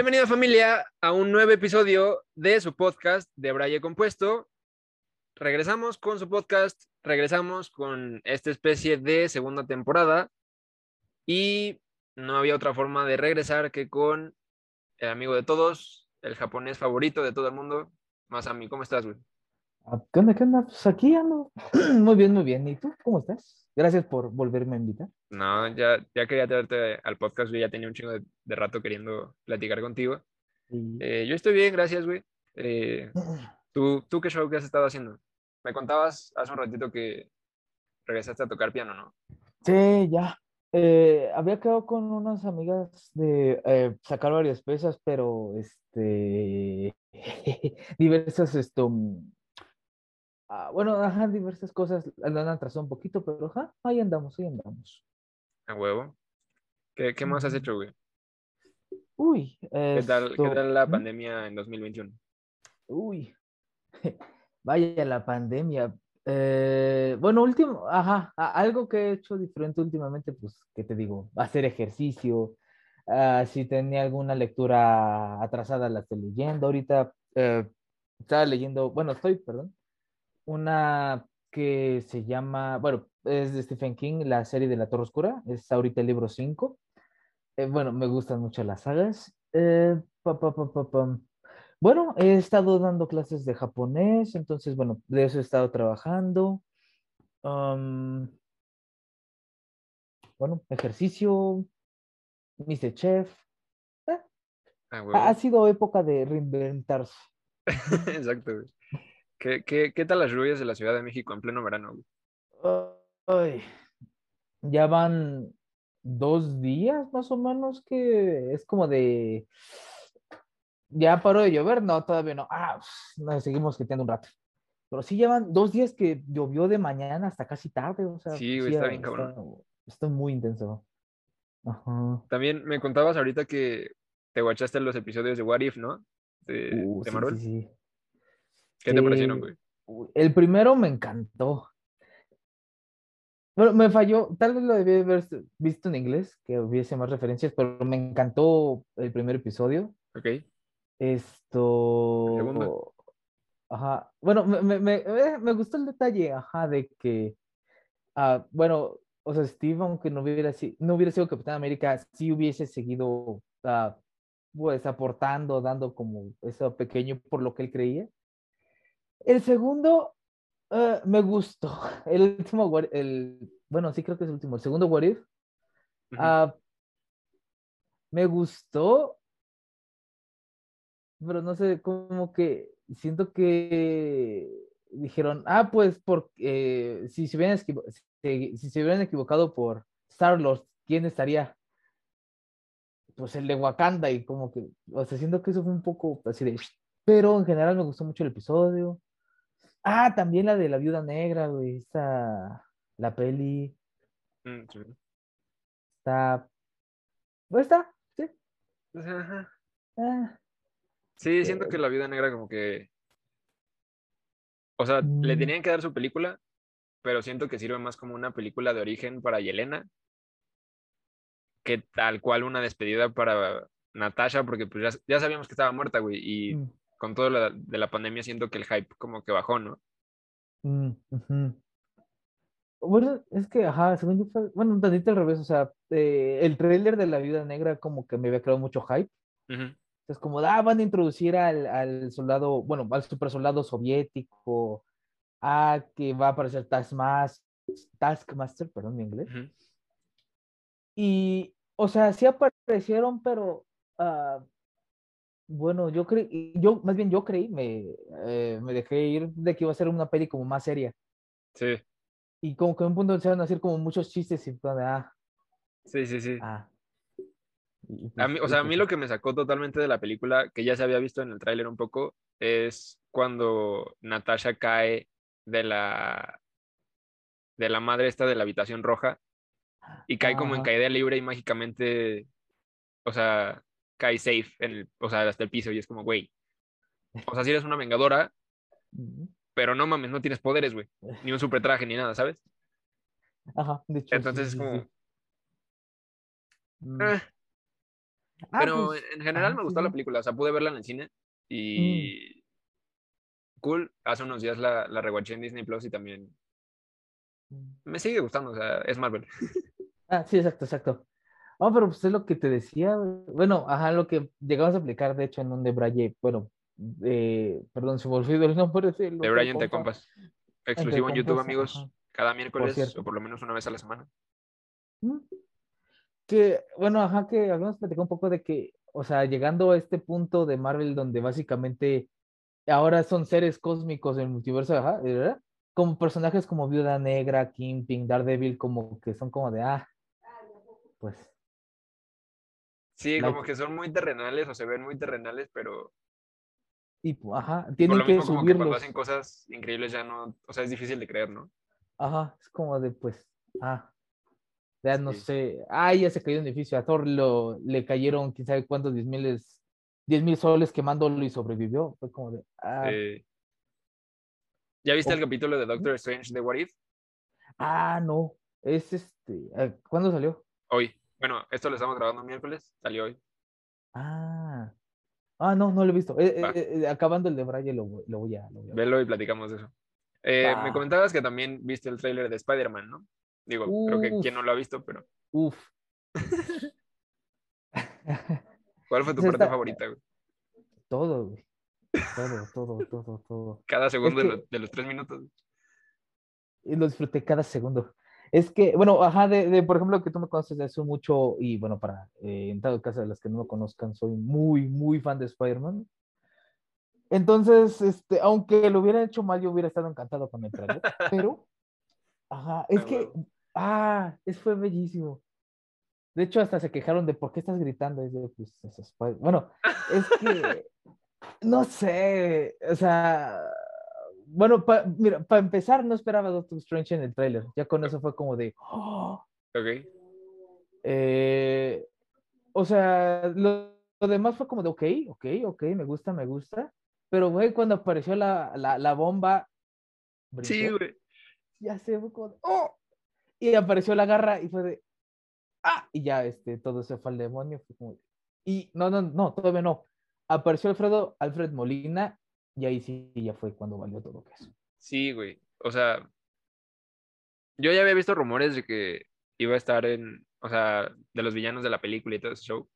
Bienvenida familia a un nuevo episodio de su podcast de Braille Compuesto. Regresamos con su podcast, regresamos con esta especie de segunda temporada y no había otra forma de regresar que con el amigo de todos, el japonés favorito de todo el mundo, Masami. ¿Cómo estás, güey? Ah, ¿Qué onda? ¿Qué onda? Pues aquí ando. Muy bien, muy bien. ¿Y tú? ¿Cómo estás? Gracias por volverme a invitar. No, ya, ya quería traerte al podcast, güey. Ya tenía un chingo de, de rato queriendo platicar contigo. Y- Eh, yo estoy bien, gracias, güey. Eh, ¿tú, ¿Tú qué show que has estado haciendo? Me contabas hace un ratito que regresaste a tocar piano, ¿no? Sí, ya. Eh, había quedado con unas amigas de eh, sacar varias piezas, pero este diversas esto mm, ah, bueno, ajá, diversas cosas han atrasado un poquito, pero ajá, ahí andamos, ahí andamos. A huevo. ¿Qué, qué más has hecho, güey? Uy, ¿Qué tal, qué tal la pandemia en 2021? Uy, vaya la pandemia. Eh, bueno, último, ajá, algo que he hecho diferente últimamente, pues, ¿qué te digo? Hacer ejercicio. Ah, si tenía alguna lectura atrasada, la estoy leyendo. Ahorita eh, estaba leyendo, bueno, estoy, perdón, una que se llama, bueno, es de Stephen King, la serie de La Torre Oscura, es ahorita el libro 5. Eh, bueno, me gustan mucho las sagas. Eh, pa, pa, pa. Bueno, he estado dando clases de japonés, entonces, bueno, de eso he estado trabajando. Am, bueno, ejercicio, Mr. Chef. Eh, A huevo. ha, sido época de reinventarse. Exacto, güey. ¿Qué, qué, qué tal las lluvias de la Ciudad de México en pleno verano, güey? Ay, ya van dos días más o menos que es como de... Ya paró de llover, no, todavía no. Ah, pues, nos seguimos quitando un rato. Pero sí llevan dos días que llovió de mañana hasta casi tarde, o sea, Sí, güey, está bien cabrón. Está, muy intenso. Ajá. También me contabas ahorita que te guachaste los episodios de What If, ¿no? De, Uh, de Marvel. sí, sí. ¿Qué te Sí, parecieron, güey? El primero me encantó. Bueno, me falló, tal vez lo debí haber visto en inglés, que hubiese más referencias, pero me encantó el primer episodio. Ok. Esto. ¿El segundo? Ajá. Bueno, me, me, me, eh, me gustó el detalle, ajá, de que. ah, bueno, o sea, Steve, aunque no hubiera, si- no hubiera sido Capitán América, sí hubiese seguido, ah, pues, aportando, dando como eso pequeño por lo que él creía. El segundo, eh, me gustó. El último, el, bueno, sí creo que es el último. El segundo, What If, ah, me gustó, pero no sé, como que siento que dijeron, ah, pues, porque si, se hubieran si, se hubieran equivocado por Star-Lord, ¿quién estaría? Pues el de Wakanda y como que, o sea, siento que eso fue un poco así de, pero en general me gustó mucho el episodio. Ah, también la de la viuda negra, güey, esta, la peli, Mm, sí. está, pues está, sí. Ajá. ah, Sí, siento que la Viuda Negra como que... O sea, le Mm. tenían que dar su película, pero siento que sirve más como una película de origen para Yelena que tal cual una despedida para Natasha, porque pues ya, ya sabíamos que estaba muerta, güey, y mm, con todo lo de la pandemia siento que el hype como que bajó, ¿no? mm. Bueno, es que, ajá, según yo fue, bueno, un tantito al revés, o sea, eh, el tráiler de la viuda negra como que me había creado mucho hype. Ujú. Es como, ah, van a introducir al, al soldado, bueno, al super soldado soviético, ah, que va a aparecer Taskmaster, Taskmaster, perdón, mi inglés. Ujú. Y, o sea, sí aparecieron, pero, ah, bueno, yo creí, yo, más bien yo creí, me, eh, me dejé ir de que iba a ser una peli como más seria. Sí, Y como que en un punto empezaron a hacer como muchos chistes y fue de, ah, sí, sí, sí. ah. Y- A mí, pues- o y sea, a pues mí lo que me sacó totalmente de la película, que ya se había visto en el tráiler un poco, es cuando Natasha cae de la de la madre esta de la habitación roja y cae como en caída libre y mágicamente, o sea, cae safe en el, o sea, hasta el piso y es como, güey, o sea, si eres una vengadora, Mm, pero no mames, no tienes poderes, güey. Ni un super traje ni nada, ¿sabes? Ajá, de hecho. sí, Entonces es sí, como. sí. Mm. eh, Ah, pero pues, en general ajá, me sí, gustó la sí. película. O sea, pude verla en el cine y. Cool. Hace unos días la, la rewatché en Disney Plus y también me sigue gustando. O sea, es Marvel. Ah, sí, exacto, exacto. Ah, pero pues es lo que te decía. Bueno, ajá, lo que llegamos a aplicar, de hecho, en un de Braille, bueno, eh, perdón, se me olvidó el nombre De otro Brian Te compa. Compas. Exclusivo en YouTube, amigos. ajá. Cada miércoles o por lo menos una vez a la semana. Mm. Que, bueno, ajá, que habíamos platicado un poco de que, o sea, llegando a este punto de Marvel donde básicamente ahora son seres cósmicos del multiverso, ajá, ¿verdad? Como personajes como Viuda Negra, Kingpin, Daredevil, como que son como de, ah, pues, Sí, Like- como que son muy terrenales o se ven muy terrenales, pero y, ajá, por tienen que mismo como que cuando subirlos. hacen cosas increíbles ya no, o sea, es difícil de creer, ¿no? Ajá, es como de, pues, ah, ya no sé, ah, ya se cayó un edificio, a Thor lo, le cayeron quién sabe cuántos, diez miles, diez mil soles quemándolo y sobrevivió. Fue como de, ah, Eh, ¿Ya viste el capítulo de Doctor Strange de What If? ah, no, es este, ah, ¿cuándo salió? Hoy. Bueno, esto lo estamos grabando miércoles, salió hoy. Ah, ah, no, no lo he visto. Eh, eh, eh, acabando el de Braille lo, voy- lo voy a, lo voy a ver. Velo y platicamos de eso. Eh, me comentabas que también viste el tráiler de Spider-Man, ¿no? Digo, creo que quien no lo ha visto, pero Uf. ¿cuál fue tu parte está- favorita? güey? Todo, güey. Todo, todo, todo, todo. Cada segundo de, que- los, de los tres minutos. y lo disfruté cada segundo. Es que, bueno, ajá, de, de, por ejemplo, que tú me conoces de hace mucho, y bueno, para, eh, en todo caso, de las que no me conozcan, soy muy, muy fan de Spider-Man. Entonces, este, aunque lo hubiera hecho mal, yo hubiera estado encantado con el trailer, pero, ajá, es que, ah, es fue bellísimo. De hecho, hasta se quejaron de por qué estás gritando. Y yo, pues, es Bueno, es que, no sé, o sea, bueno, pa- mira, para empezar, no esperaba Doctor Strange en el tráiler. Ya con eso fue como de, "Oh". Ok. Eh, o sea, lo, lo demás fue como de, ok, ok, ok, me gusta, me gusta. Pero, güey, cuando apareció la, la, la bomba, Sí, güey. ya se fue como, de, oh, y apareció la garra y fue de, ah, y ya, este, todo se fue al demonio. Y no, no, no, todavía no. Apareció Alfredo, Alfred Molina, y ahí sí ya fue cuando valió todo queso. Sí, güey. O sea, yo ya había visto rumores de que iba a estar en, o sea, de los villanos de la película y todo ese show.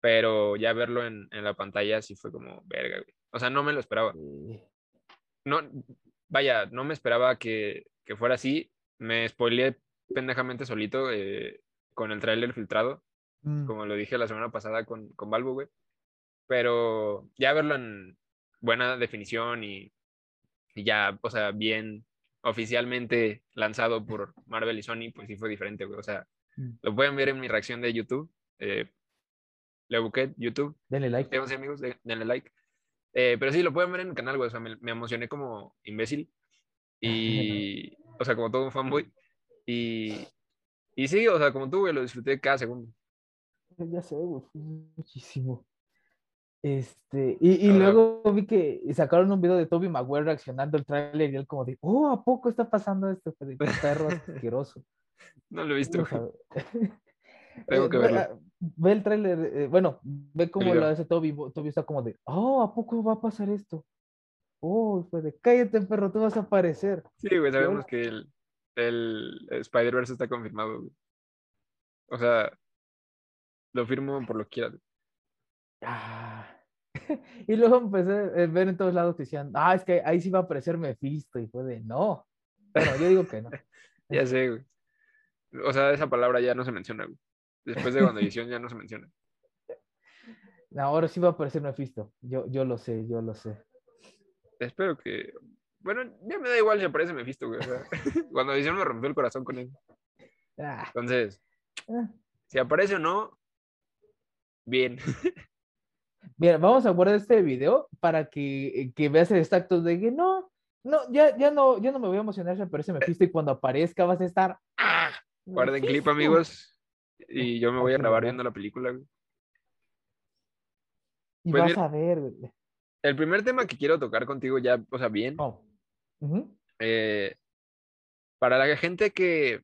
Pero ya verlo en, en la pantalla sí fue como, verga, güey. O sea, no me lo esperaba. No, vaya, no me esperaba que, que fuera así. Me spoileé pendejamente solito eh, con el tráiler filtrado, mm, como lo dije la semana pasada con, con Balbo, güey. Pero ya verlo en buena definición y, y ya, o sea, bien oficialmente lanzado por Marvel y Sony, pues sí fue diferente, güey. O sea, mm. lo pueden ver en mi reacción de YouTube. Eh, Le busqué YouTube. Denle like. Suscríbanse, amigos, de- denle like. Eh, pero sí, lo pueden ver en el canal, güey. O sea, me, me emocioné como imbécil. Y, o sea, como todo un fanboy. Y, y sí, o sea, como tú, güey, lo disfruté cada segundo. Ya sé, güey, muchísimo. Este, y, y luego vi que sacaron un video de Toby Maguire reaccionando al tráiler y él como de, oh, ¿a poco está pasando esto? Fue de, "Qué perro asqueroso. No lo he visto. Tengo Eh, que ve- verlo. ah, Ve el tráiler, eh, bueno, ve cómo lo hace Toby. Toby está como de, oh, ¿a poco va a pasar esto? Oh, fue de, cállate, perro, tú vas a aparecer. Sí, güey, sabemos que el, el Spider-Verse está confirmado, güey. O sea, lo firmo por lo que quieras. Ah. Y luego empecé a ver en todos lados que decían, ah, es que ahí sí va a aparecer Mephisto. Y fue de, no. Bueno, yo digo que no. Ya sé, güey. O sea, esa palabra ya no se menciona, güey. Después de WandaVision ya no se menciona. Ahora sí va a aparecer Mephisto. Yo, yo lo sé, yo lo sé. Espero que. Bueno, ya me da igual si aparece Mephisto, güey. O sea, WandaVision me rompió el corazón con él. Ah, Entonces, ah. si aparece o no, bien. Mira, vamos a guardar este video para que, que veas el exacto de que no, no, ya, ya no, ya no me voy a emocionar si aparece Mephisto y cuando aparezca vas a estar. ¡ah! Guarden clip, amigos. Y yo me voy a grabar viendo la película, güey. Y Pues vas mira- a ver, güey. el primer tema que quiero tocar contigo ya, o sea, bien, Oh. Eh, para la gente que,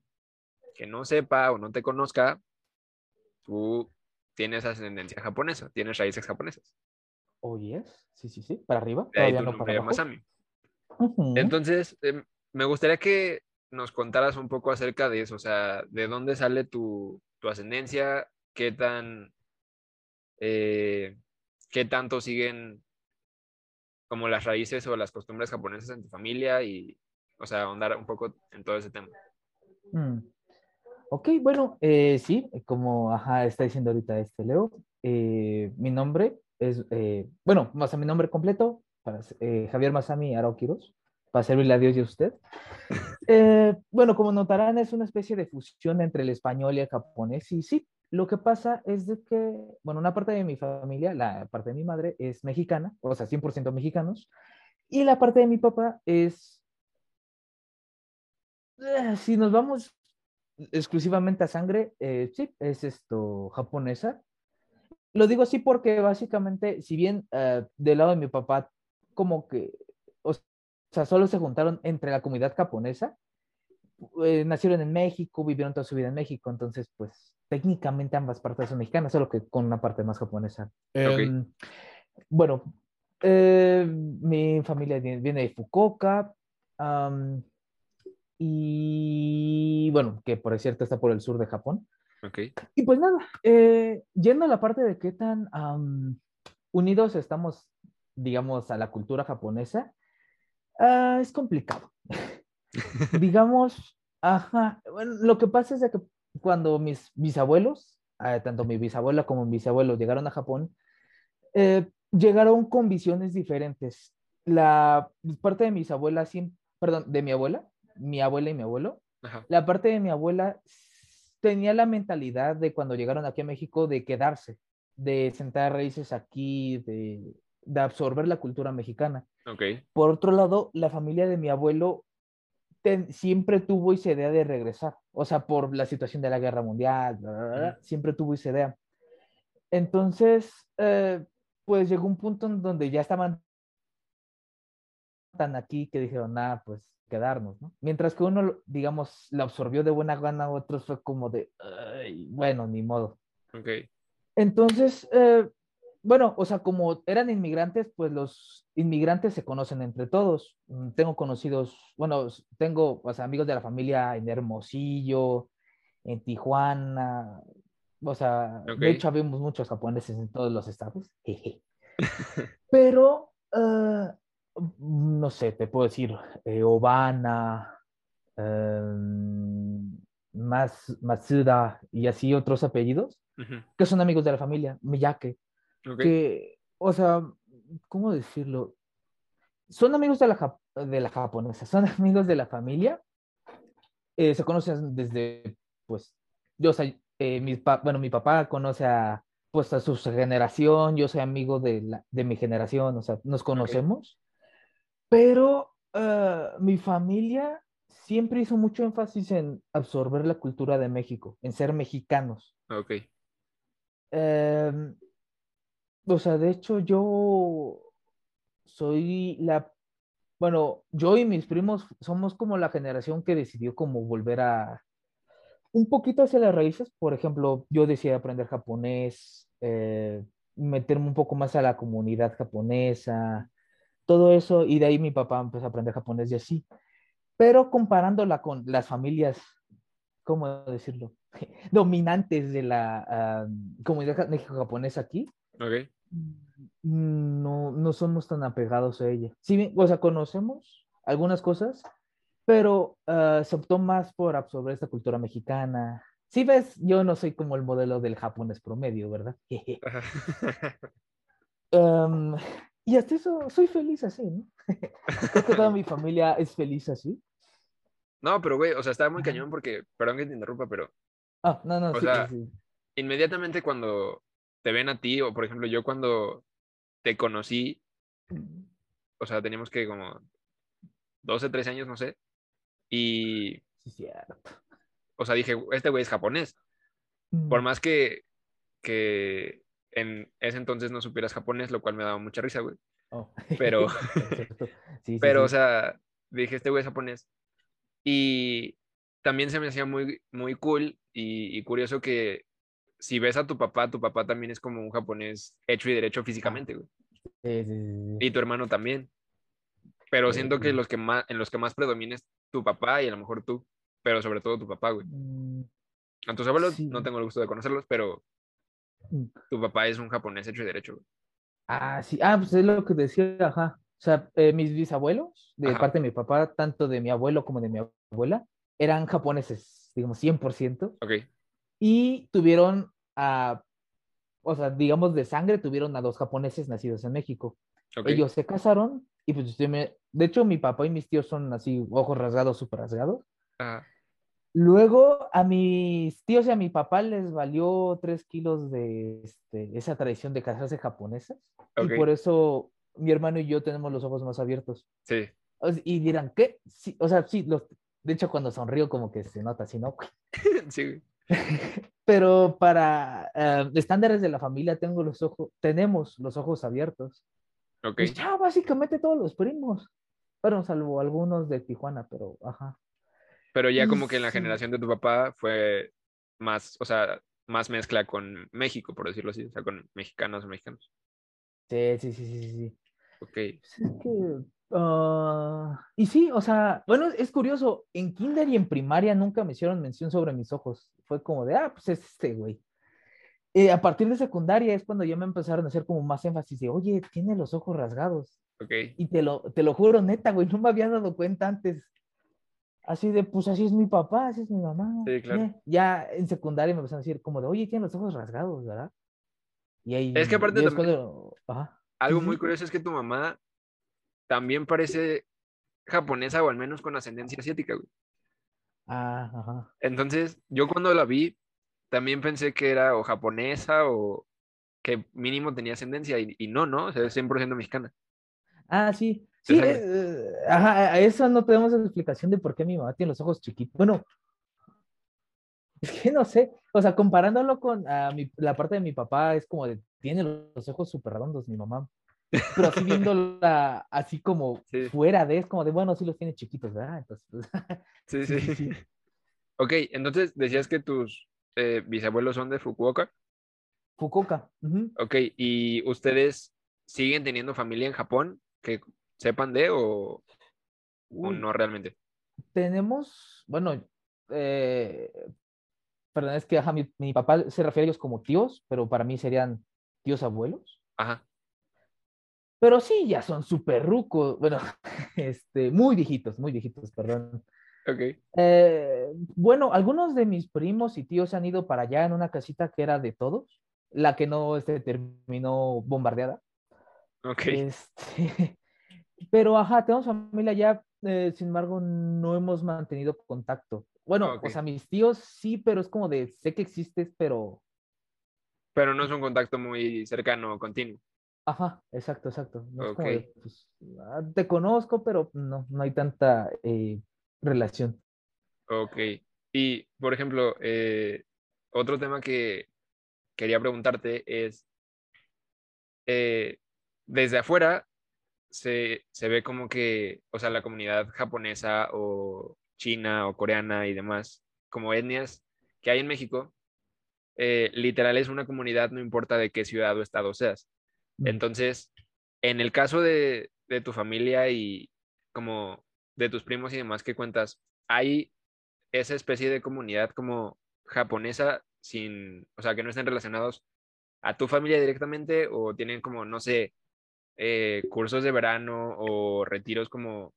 que no sepa o no te conozca, tú tienes ascendencia japonesa, tienes raíces japonesas. Oh, yes. Sí, sí, sí. Para arriba. De ahí tu no nombre, para. Masami. Entonces, em, me gustaría que nos contaras un poco acerca de eso, o sea, de dónde sale tu, tu ascendencia, qué tan, eh, qué tanto siguen como las raíces o las costumbres japonesas en tu familia y, o sea, ahondar un poco en todo ese tema. Mm. Ok, bueno, eh, sí, como ajá, está diciendo ahorita este Leo, eh, mi nombre es, eh, bueno, más a mi nombre completo, para, eh, Javier Masami Araokiros, para servirle a Dios y a usted. Eh, bueno, como notarán, es una especie de fusión entre el español y el japonés, y sí, lo que pasa es de que, bueno, una parte de mi familia, la parte de mi madre es mexicana, o sea, 100% mexicanos, y la parte de mi papá es, eh, si nos vamos exclusivamente a sangre, eh, sí, es esto, japonesa. Lo digo así porque básicamente, si bien eh, del lado de mi papá, como que, o sea, solo se juntaron entre la comunidad japonesa, eh, nacieron en México, vivieron toda su vida en México, entonces, pues, técnicamente ambas partes son mexicanas, solo que con una parte más japonesa. Em, bueno, eh, mi familia viene de Fukuoka, am, y bueno, que por cierto está por el sur de Japón. Ok, Y pues nada, eh, yendo a la parte de qué tan am, unidos estamos, digamos, a la cultura japonesa, ah, es complicado. digamos, ajá, bueno, lo que pasa es de que cuando mis bisabuelos, eh, tanto mi bisabuela como mi bisabuelo llegaron a Japón, eh, llegaron con visiones diferentes. La parte de mis abuelas, perdón, de mi abuela, mi abuela y mi abuelo, ajá, la parte de mi abuela tenía la mentalidad de cuando llegaron aquí a México de quedarse, de sentar raíces aquí, de, de absorber la cultura mexicana. ok, Por otro lado, la familia de mi abuelo siempre tuvo esa idea de regresar, o sea, por la situación de la guerra mundial, bla, bla, bla, Ujú. siempre tuvo esa idea. Entonces, eh, pues llegó un punto en donde ya estaban tan aquí que dijeron, nada, pues quedarnos, ¿no? Mientras que uno, digamos, la absorbió de buena gana, otros fue como de, "Ay, bueno, ni modo. ok, Entonces, eh, bueno, o sea, como eran inmigrantes, pues los inmigrantes se conocen entre todos. Mm, Tengo conocidos, bueno, tengo o sea, amigos de la familia en Hermosillo, en Tijuana, o sea, de hecho habemos muchos japoneses en todos los estados. jeje. Pero, eh, no sé, te puedo decir, eh, Obana, em, Mas, Matsuda y así otros apellidos que son amigos de la familia, Miyake, ok, que, o sea, ¿cómo decirlo? Son amigos de la, de la japonesa, son amigos de la familia, eh, se conocen desde, pues, yo soy, eh, mi bueno, mi papá conoce a, pues, a su generación, yo soy amigo de, la, de mi generación, o sea, nos conocemos, pero eh, mi familia siempre hizo mucho énfasis en absorber la cultura de México, en ser mexicanos. ok, Em, o sea, de hecho, yo soy la, bueno, yo y mis primos somos como la generación que decidió como volver a un poquito hacia las raíces. Por ejemplo, yo decidí aprender japonés, eh, meterme un poco más a la comunidad japonesa, todo eso, y de ahí mi papá empezó a aprender japonés y así. Pero comparándola con las familias, ¿cómo decirlo? Dominantes de la ah, comunidad México-japonesa aquí, ok, no, no somos tan apegados a ella. Sí, o sea, conocemos algunas cosas, pero ah, se optó más por absorber esta cultura mexicana. Si ves, yo no soy como el modelo del japonés promedio, ¿verdad? Am, y hasta eso, soy feliz así, ¿no? Creo que toda mi familia es feliz así. No, pero güey, o sea, está muy cañón porque, perdón que te interrumpa, pero Ah, no, no, O sí, sea, sí. inmediatamente cuando te ven a ti, o por ejemplo, yo cuando te conocí, o sea, teníamos que como 12, 13 años, no sé, y, cierto. o sea, dije, este güey es japonés, por más que, que en ese entonces no supieras japonés, lo cual me daba mucha risa, güey. Oh. Pero. Sí, sí, pero, o sí. sea, dije, este güey es japonés. Y también se me hacía muy, muy cool y, y curioso que si ves a tu papá, tu papá también es como un japonés hecho y derecho físicamente, güey. Sí, sí, sí. Y tu hermano también. Pero siento que los que más, en los que más predomina es tu papá y a lo mejor tú, pero sobre todo tu papá, güey. Mm, A tus abuelos no tengo el gusto de conocerlos, pero mm. tu papá es un japonés hecho y derecho, güey. Ah, sí, ah, pues es lo que decía, ajá. O sea, eh, mis bisabuelos, de Ajá. parte de mi papá, tanto de mi abuelo como de mi abuela, eran japoneses, digamos, 100%, Ok, y tuvieron a, o sea, digamos, de sangre, tuvieron a dos japoneses nacidos en México. Ellos se casaron, y pues, de hecho, mi papá y mis tíos son así, ojos rasgados, súper rasgados. Luego a mis tíos y a mi papá les valió tres kilos de este, esa tradición de casarse japonesas. Y por eso mi hermano y yo tenemos los ojos más abiertos. Sí, Y dirán, ¿qué? Sí, o sea, sí, los, de hecho cuando sonrío como que se nota así, ¿no? sí. Pero para eh, estándares de la familia tengo los ojos, tenemos los ojos abiertos. Ok. Y ya básicamente todos los primos. Bueno, salvo algunos de Tijuana, pero ajá. Pero ya como que en la generación de tu papá fue más, o sea, más mezcla con México, por decirlo así, o sea, con mexicanos o mexicanos. Sí, sí, sí, sí, sí, sí. Ok, Pues es que, ah, y sí, o sea, bueno, es curioso, en kinder y en primaria nunca me hicieron mención sobre mis ojos. Fue como de, ah, pues es este güey. Eh, a partir de secundaria es cuando ya me empezaron a hacer como más énfasis de, oye, tiene los ojos rasgados. Y te lo, te lo juro, neta, güey, no me había dado cuenta antes. Así de, pues así es mi papá, así es mi mamá. Sí, claro. Eh, Ya en secundaria me empezaron a decir como de, oye, tiene los ojos rasgados, ¿verdad? Y ahí, Es que aparte también- cuando-. Algo muy curioso es que tu mamá también parece japonesa o al menos con ascendencia asiática, güey. Ah, ajá. Entonces, yo cuando la vi, también pensé que era o japonesa o que mínimo tenía ascendencia y, y no, ¿no? O sea, es 100% mexicana. Ah, sí. Sí, sangre. eh, ajá, a eso no tenemos explicación de por qué mi mamá tiene los ojos chiquitos. Bueno, es que no sé, o sea, comparándolo con ah, mi- la parte de mi papá, es como de, tiene los ojos súper redondos mi mamá. Pero así viéndola así como Sí. fuera de, es como de, bueno, sí los tiene chiquitos, ¿verdad? Entonces, pues, Sí, Sí, sí. sí. Ok, entonces decías que tus eh, bisabuelos son de Fukuoka. Fukuoka. ujú. Ok, ¿y ustedes siguen teniendo familia en Japón que sepan de o, o no realmente? tenemos, bueno, eh, perdón, es que ajá, mi, mi papá se refiere a ellos como tíos, pero para mí serían tíos abuelos. Ajá, Pero sí, ya son súper rucos, bueno, este, muy viejitos, muy viejitos, perdón. ok, Eh, bueno, algunos de mis primos y tíos han ido para allá en una casita que era de todos, la que no este, terminó bombardeada. ok, Este, pero ajá, tenemos familia allá, eh, sin embargo, no hemos mantenido contacto. Bueno, Ok. o sea, mis tíos sí, pero es como de, sé que existes, pero, pero no es un contacto muy cercano o continuo. Ajá, exacto, exacto. No es como Ok. de, pues, ah, te conozco, pero no, no hay tanta eh, relación. Ok, y por ejemplo, eh, otro tema que quería preguntarte es, eh, desde afuera se, se ve como que, o sea, la comunidad japonesa o china o coreana y demás, como etnias que hay en México, eh, literal es una comunidad, no importa de qué ciudad o estado seas. Entonces, en el caso de, de tu familia y como de tus primos y demás que cuentas, ¿hay esa especie de comunidad como japonesa sin, o sea, que no estén relacionados a tu familia directamente o tienen como, no sé, eh, cursos de verano o retiros como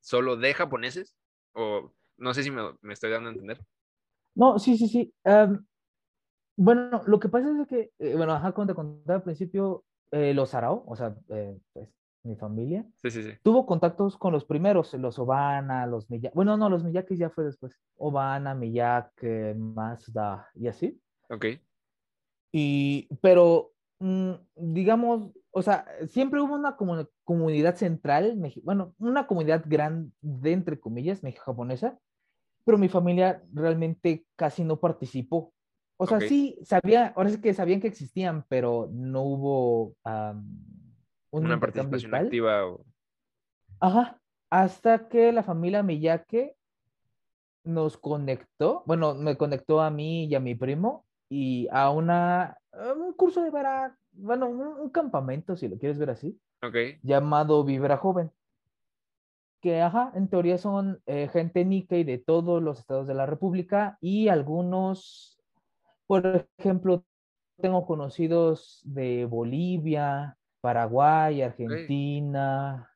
solo de japoneses? O no sé si me, me estoy dando a entender. No, sí, sí, sí. am, bueno, lo que pasa es que, eh, bueno, ajá, como te contaba al principio, eh, los Arao, o sea, eh, pues, mi familia, Sí, sí, sí. tuvo contactos con los primeros, los Obana, los Miyake, bueno, no, los Miyakes ya fue después, Obana, Miyake, Mazda y así. Ok, Y, pero, mm, digamos, o sea, siempre hubo una comu- comunidad central, bueno, una comunidad grande, entre comillas, mexico-japonesa, pero mi familia realmente casi no participó. O sea, sí, sabía, ahora sí que sabían que existían, pero no hubo, am, un Una participación activa o... Ajá, hasta que la familia Miyake nos conectó, bueno, me conectó a mí y a mi primo y a una, un curso de verano, bueno, un, un campamento, si lo quieres ver así, Ok, llamado Vibra Joven, que, ajá, en teoría son eh, gente Nikkei de todos los estados de la República y algunos, por ejemplo, tengo conocidos de Bolivia, Paraguay, Argentina,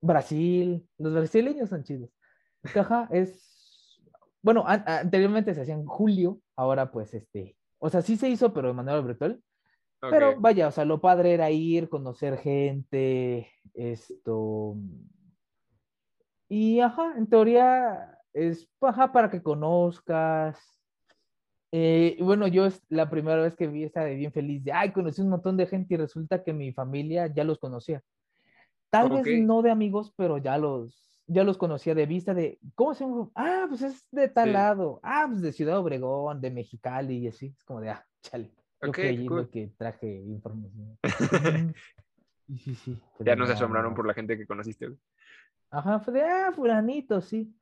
Brasil. Los brasileños son chidos. Ajá, es, bueno, an- anteriormente se hacía en julio, ahora pues este, o sea, sí se hizo, pero de manera virtual. ok. Pero vaya, o sea, lo padre era ir, conocer gente, esto. Y ajá, en teoría es ajá, para que conozcas. Eh, bueno, yo es la primera vez que vi esta de bien feliz, de ay, conocí un montón de gente y resulta que mi familia ya los conocía. Tal vez no de amigos, pero ya los, ya los conocía de vista de, ¿cómo se llama? Ah, pues es de tal Sí. lado. Ah, pues de Ciudad Obregón, de Mexicali y así. Es como de, ah, chale. Yo Ok, qué creyendo cool. que traje información. Ujú. Sí, sí. Ya pero no se asombraron por la gente que conociste. güey. Ajá, fue de, ah, fulanito, sí.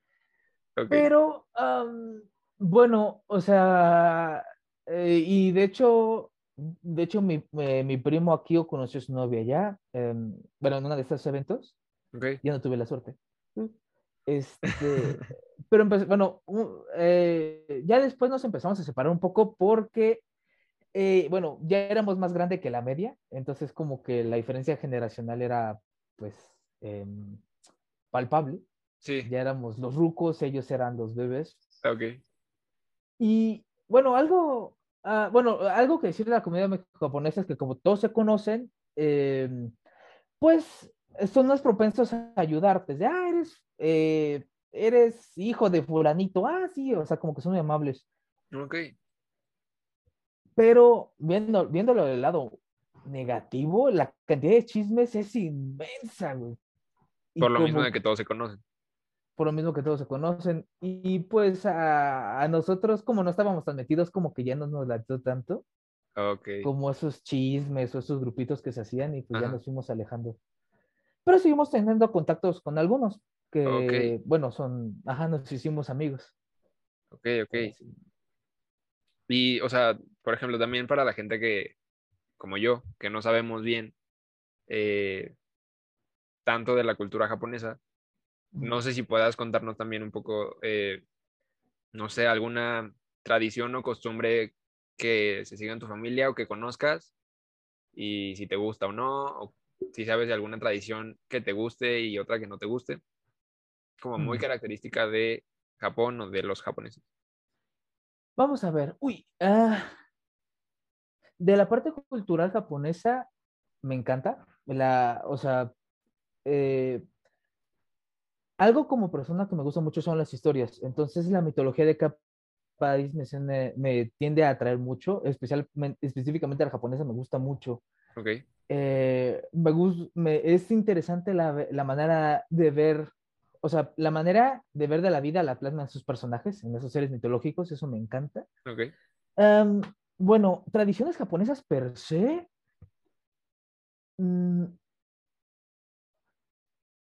Pero, am, bueno, o sea, eh, y de hecho, de hecho, mi, eh, mi primo Akio conoció a su novia allá, em, bueno, en uno de estos eventos, ok. yo no tuve la suerte. Este, pero empecé, bueno, eh, ya después nos empezamos a separar un poco porque, bueno, ya éramos más grande que la media, entonces como que la diferencia generacional era, pues, em, palpable. Sí, Ya éramos los rucos, ellos eran los bebés. ok. Y bueno, algo, ah, bueno, algo que decir de la comunidad mex- japonesa es que como todos se conocen, eh, pues son más propensos a ayudarte. De, ah, eres, eh, eres hijo de fulanito. Ah, sí, o sea, como que son muy amables. Ok. Pero viendo, viéndolo del lado negativo, la cantidad de chismes es inmensa, güey. Y Por lo mismo de que todos se conocen. Por lo mismo que todos se conocen. Y pues a, a nosotros, como no estábamos tan metidos, como que ya no nos latió tanto, Ok. como esos chismes o esos grupitos que se hacían, y pues ya nos fuimos alejando. Pero seguimos teniendo contactos con algunos, que, bueno, son, ajá, nos hicimos amigos. Ok, ok. Y, o sea, por ejemplo, también para la gente que, como yo, que no sabemos bien eh, tanto de la cultura japonesa, no sé si puedas contarnos también un poco, eh, no sé, alguna tradición o costumbre que se siga en tu familia o que conozcas y si te gusta o no, o si sabes de alguna tradición que te guste y otra que no te guste, como muy Mm. característica de Japón o de los japoneses. Vamos a ver, uy, ah, de la parte cultural japonesa, me encanta, la, o sea, eh, algo como persona que me gusta mucho son las historias, entonces la mitología de cada país me, me tiende a atraer mucho, especialmente, específicamente la japonesa me gusta mucho. Ok, Eh, me, gus- me- es interesante la, la manera de ver, o sea, la manera de ver de la vida la plasman sus personajes, en esos seres mitológicos, eso me encanta. ok. Am, bueno, tradiciones japonesas per se. mm,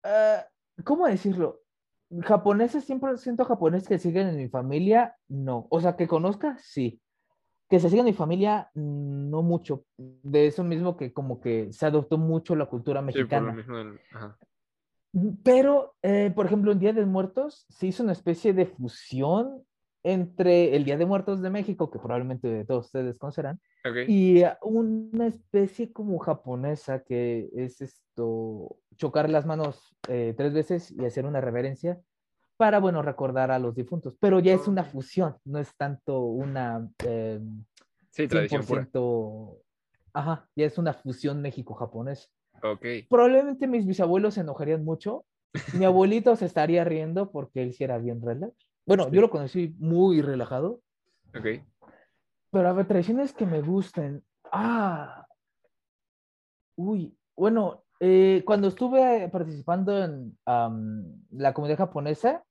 ah, ¿cómo decirlo? Japoneses, 100% japoneses que siguen en mi familia, no. O sea, que conozca, sí. Que se siga en mi familia, mm, no mucho. De eso mismo que como que se adoptó mucho la cultura Sí, por lo mexicana. mismo del- ajá. Pero, eh, por ejemplo, en Día de Muertos se hizo una especie de fusión entre el Día de Muertos de México, que probablemente todos ustedes conocerán, Ok, y uh, una especie como japonesa que es esto, chocar las manos eh, tres veces y hacer una reverencia para, bueno, recordar a los difuntos. Pero ya es una fusión, no es tanto una eh, sí, tradición pura. 100%, ajá, ya es una fusión México-japonés. Probablemente mis bisabuelos se enojarían mucho. Mi abuelito se estaría riendo porque él sí era bien relax. Bueno, Sí. yo lo conocí muy relajado, ok. pero a ver, tradiciones que me gusten. Ah, uy, bueno, eh, cuando estuve participando en am, la comunidad japonesa,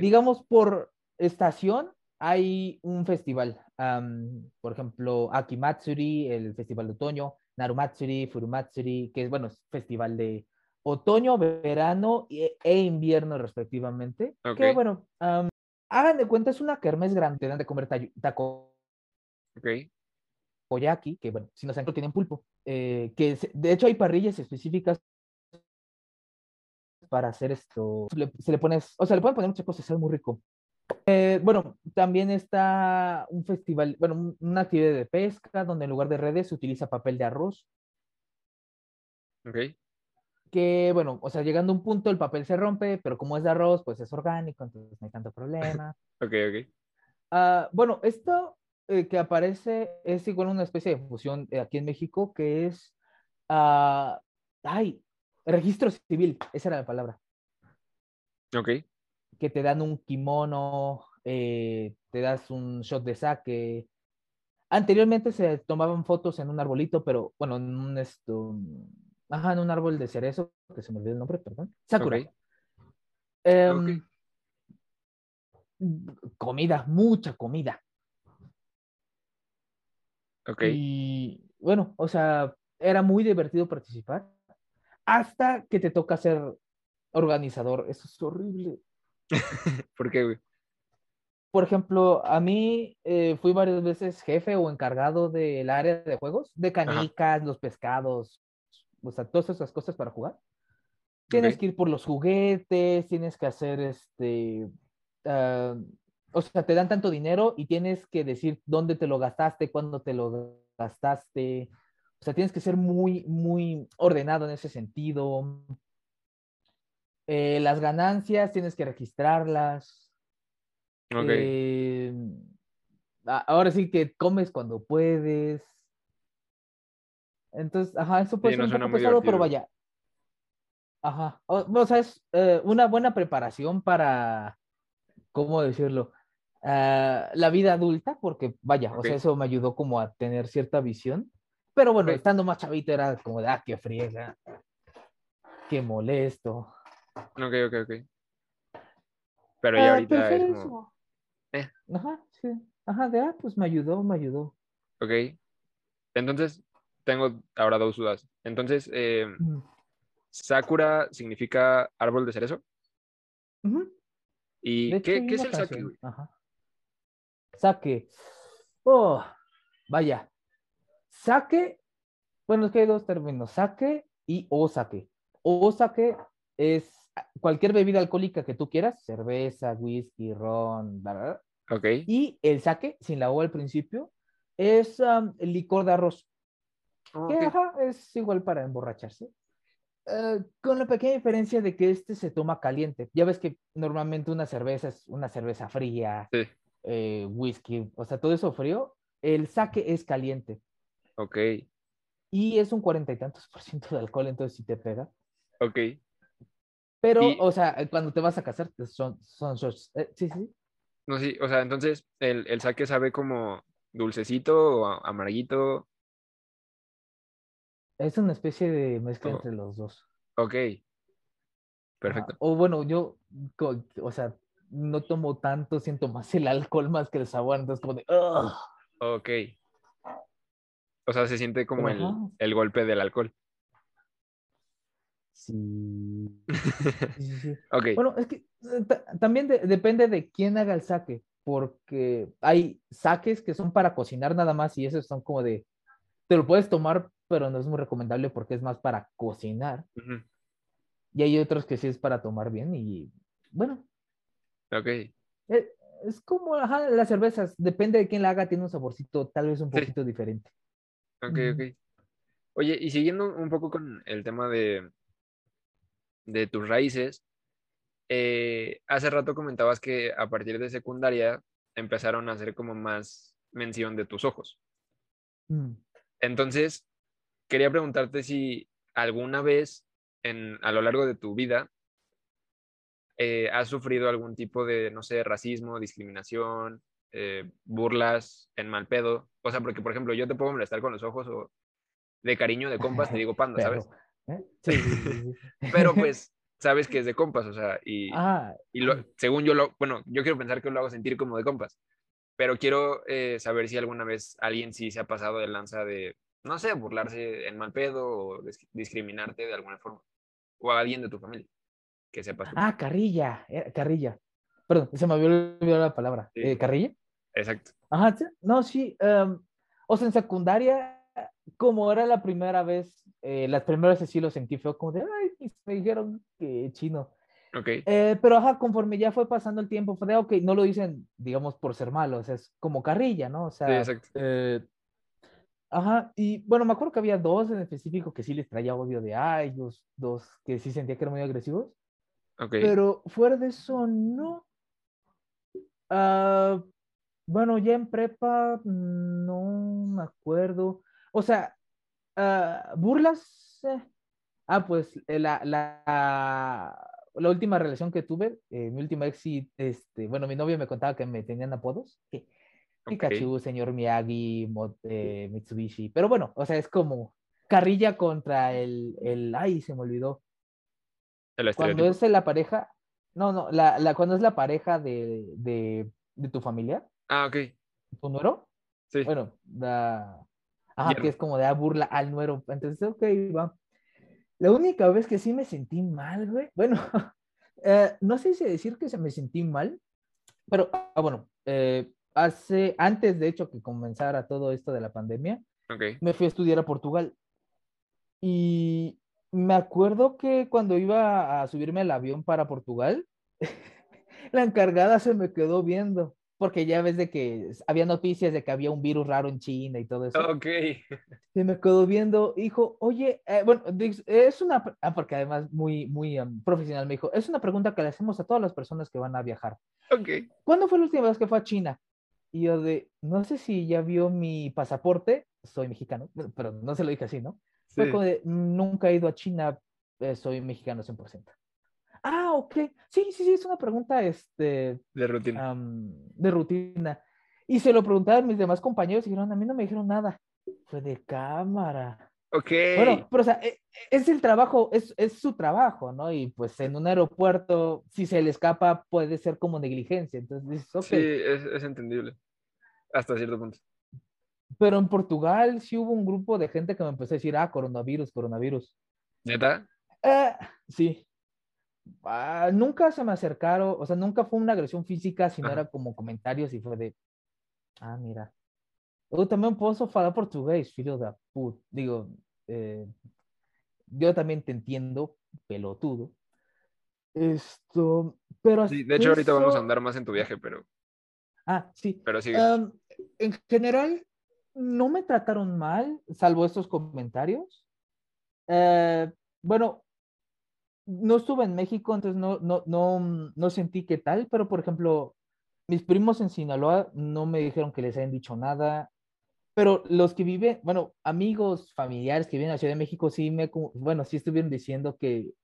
digamos por estación hay un festival. am, por ejemplo, Akimatsuri, el festival de otoño, Narumatsuri, Furumatsuri, que es, bueno, es festival de otoño, verano e, e invierno respectivamente. Que, bueno, hagan de cuenta, es una kermés grande, te dan de comer taco Ok. takoyaki, que bueno, si no saben, tienen pulpo. eh, que se- de hecho hay parrillas específicas para hacer esto. Se le, se le pones, o sea, le pueden poner muchas cosas, es muy rico. Eh, bueno, también está un festival, bueno, un- una actividad de pesca donde en lugar de redes se utiliza papel de arroz. Ok. Que bueno, o sea, llegando a un punto el papel se rompe, pero como es de arroz, pues es orgánico, entonces no hay tanto problema. Ok, ok. Ah, bueno, esto eh, que aparece es igual una especie de fusión eh, aquí en México que es, ah, ay, registro civil, esa era la palabra, Ok. que te dan un kimono, eh, te das un shot de sake. Anteriormente se tomaban fotos en un arbolito, pero bueno, en un esto, ajá, en un árbol de cerezo, que se me olvidó el nombre, perdón. Sakura. Em, Comida, mucha comida. Ok. Y bueno, o sea, era muy divertido participar hasta que te toca ser organizador. Eso es horrible. ¿Por qué, güey? Por ejemplo, a mí eh, fui varias veces jefe o encargado del área de juegos, de canicas, los pescados, o sea, todas esas cosas para jugar. Tienes que ir por los juguetes, tienes que hacer este, ah, o sea, te dan tanto dinero y tienes que decir dónde te lo gastaste, cuándo te lo gastaste. O sea, tienes que ser muy, muy ordenado en ese sentido. Eh, las ganancias tienes que registrarlas. Ok. Eh, ahora sí que comes cuando puedes. Entonces, ajá, eso puede Sí, ser no un poco pesado, pero vaya. Ajá. O, o sea, es eh, una buena preparación para, ¿cómo decirlo? Ah, la vida adulta, porque vaya, o sea, eso me ayudó como a tener cierta visión. Pero bueno, Ok. estando más chavito era como de, ah, qué friega, qué molesto. Ok, ok, ok. Pero ya Ah, ahorita pero es como. eso. eh. Ajá, sí. Ajá, de, ah, pues me ayudó, me ayudó. Ok. Entonces, tengo ahora dos dudas. Entonces, eh. Sakura significa árbol de cerezo. ¿Y De qué, es el sake? Ajá. Sake. Oh, vaya. Sake, bueno, es que hay dos términos, sake y osake. Osake es cualquier bebida alcohólica que tú quieras, cerveza, whisky, ron, bla, bla, bla. Ok. Y el sake, sin la O al principio, es um, el licor de arroz, Oh, que ajá, es igual para emborracharse. Eh, con la pequeña diferencia de que este se toma caliente. Ya ves que normalmente una cerveza es una cerveza fría, Sí. eh, whisky, o sea, todo eso frío. El sake es caliente Ok. y es un cuarenta y tantos por ciento de alcohol, entonces sí te pega. Ok. Pero, Y- o sea, cuando te vas a casar, pues, son, son shots. Eh, sí, sí. No, sí, o sea, entonces el, el sake sabe como dulcecito o amarguito. Es una especie de mezcla Oh. entre los dos. Ok. Perfecto. O bueno, yo, o sea, no tomo tanto, siento más el alcohol más que el sabor, entonces como de, "Ugh". Ok. O sea, se siente como el, el golpe del alcohol. Sí. Sí, sí, sí. Ok. Bueno, es que eh, ta- también de- depende de quién haga el saque, porque hay saques que son para cocinar nada más y esos son como de, te lo puedes tomar, pero no es muy recomendable porque es más para cocinar. Ujú. Y hay otros que sí es para tomar bien y bueno, Ok. eh, es como ajá, las cervezas, depende de quién la haga, tiene un saborcito tal vez un Sí. poquito diferente. Ok, ok. Oye, y siguiendo un poco con el tema de, de tus raíces, eh, hace rato comentabas que a partir de secundaria empezaron a hacer como más mención de tus ojos. Mm. Entonces, quería preguntarte si alguna vez en, a lo largo de tu vida eh, has sufrido algún tipo de, no sé, racismo, discriminación, eh, burlas en mal pedo. O sea, porque, por ejemplo, yo te puedo molestar con los ojos o de cariño de compas te digo panda, ¿sabes? Pero, ¿eh? Sí, sí, sí, sí. Pero pues sabes que es de compas, o sea, y, Ah, y lo- según yo lo, bueno, yo quiero pensar que lo hago sentir como de compas, pero quiero eh, saber si alguna vez alguien sí se ha pasado de lanza de, no sé, burlarse en mal pedo o dis- discriminarte de alguna forma. O a alguien de tu familia que sepas. Ah, carrilla, era carrilla. Perdón, se me había olvidado la palabra. Sí. Eh, ¿Carrilla? Exacto. Ajá, sí, no, sí. em, o sea, en secundaria, como era la primera vez, eh, las primeras veces sí lo sentí feo, como de, ay, me dijeron que chino. Ok. Eh, pero ajá, conforme ya fue pasando el tiempo, fue de, ok, no lo dicen, digamos, por ser malo, o sea, es como carrilla, ¿no? O sea, Sí, exacto. Ajá, y bueno, me acuerdo que había dos en específico que sí les traía odio de, ay, dos, dos que sí sentía que eran muy agresivos, Ok. pero fuera de eso, no. Ah, bueno, ya en prepa, no me acuerdo. O sea, ah, burlas. eh. Ah, pues eh, la, la, la última relación que tuve, eh, mi última ex, este, bueno, mi novio me contaba que me tenían apodos. Pikachu, señor Miyagi, eh, Mitsubishi. Pero bueno, o sea, es como carrilla contra el, el, ay, se me olvidó. El Cuando es la pareja, no, no, la, la, cuando es la pareja de, de, de tu familia, Ah, ok. tu nuero, Sí. bueno, da, ajá, que es como de ah, burla al nuero. Entonces, ok, va. La única vez que sí me sentí mal, güey, bueno, eh, no sé si decir que se me sentí mal, pero, ah, bueno, eh, hace, antes de hecho que comenzara todo esto de la pandemia, Ok. me fui a estudiar a Portugal. Y me acuerdo que cuando iba a subirme al avión para Portugal, la encargada se me quedó viendo, porque ya ves de que había noticias de que había un virus raro en China y todo eso. Ok. Se me quedó viendo, dijo, oye, eh, bueno, es una, ah, porque además muy, muy am, profesional me dijo, es una pregunta que le hacemos a todas las personas que van a viajar. Ok. ¿Cuándo fue la última vez que fue a China? Y yo de, no sé si ya vio mi pasaporte, soy mexicano, pero no se lo dije así, ¿no? Fue Sí. como de, nunca he ido a China, eh, soy mexicano 100%. Ah, ok. Sí, sí, sí, es una pregunta este, De rutina. am, de rutina. Y se lo preguntaron mis demás compañeros y dijeron, a mí no me dijeron nada. Fue de cámara. Ok. Bueno, pero o sea, e- es el trabajo, es, es su trabajo, ¿no? Y pues en un aeropuerto, si se le escapa, puede ser como negligencia. Entonces dices, ok. Sí, es, es entendible. Hasta cierto punto. Pero en Portugal sí hubo un grupo de gente que me empezó a decir, ah, coronavirus, coronavirus. ¿Neta? Eh, sí. Ah, nunca se me acercaron, o sea, nunca fue una agresión física, sino Ajá. era como comentarios y fue de, ah, mira. Eu também posso falar português, filho da puta. Digo, eh, yo también te entiendo, pelotudo. Esto, pero Sí, de hecho, ahorita vamos a andar más en tu viaje, pero, Ah, sí. pero sigue. Am, en general, no me trataron mal, salvo estos comentarios. Eh, bueno, no estuve en México, entonces no, no, no, no sentí qué tal, pero por ejemplo, mis primos en Sinaloa no me dijeron que les hayan dicho nada, pero los que viven, bueno, amigos, familiares que viven en la Ciudad de México, sí me, bueno, sí estuvieron diciendo que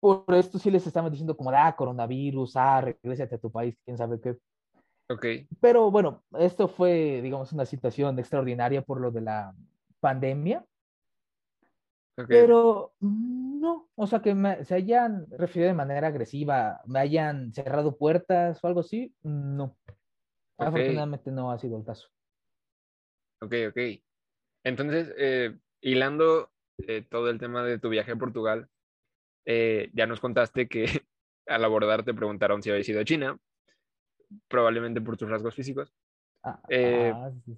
por esto sí les estaban diciendo como, ah, coronavirus, ah, regrésate a tu país, quién sabe qué. Ok. Pero bueno, esto fue, digamos, una situación extraordinaria por lo de la pandemia, ok. pero no, o sea, que me- se hayan referido de manera agresiva, me hayan cerrado puertas o algo así, no. Ok. Afortunadamente no ha sido el caso. Ok, ok. Entonces, eh, hilando eh, todo el tema de tu viaje a Portugal, eh, ya nos contaste que al abordar te preguntaron si habías ido a China, probablemente por tus rasgos físicos, Ah, ah, sí.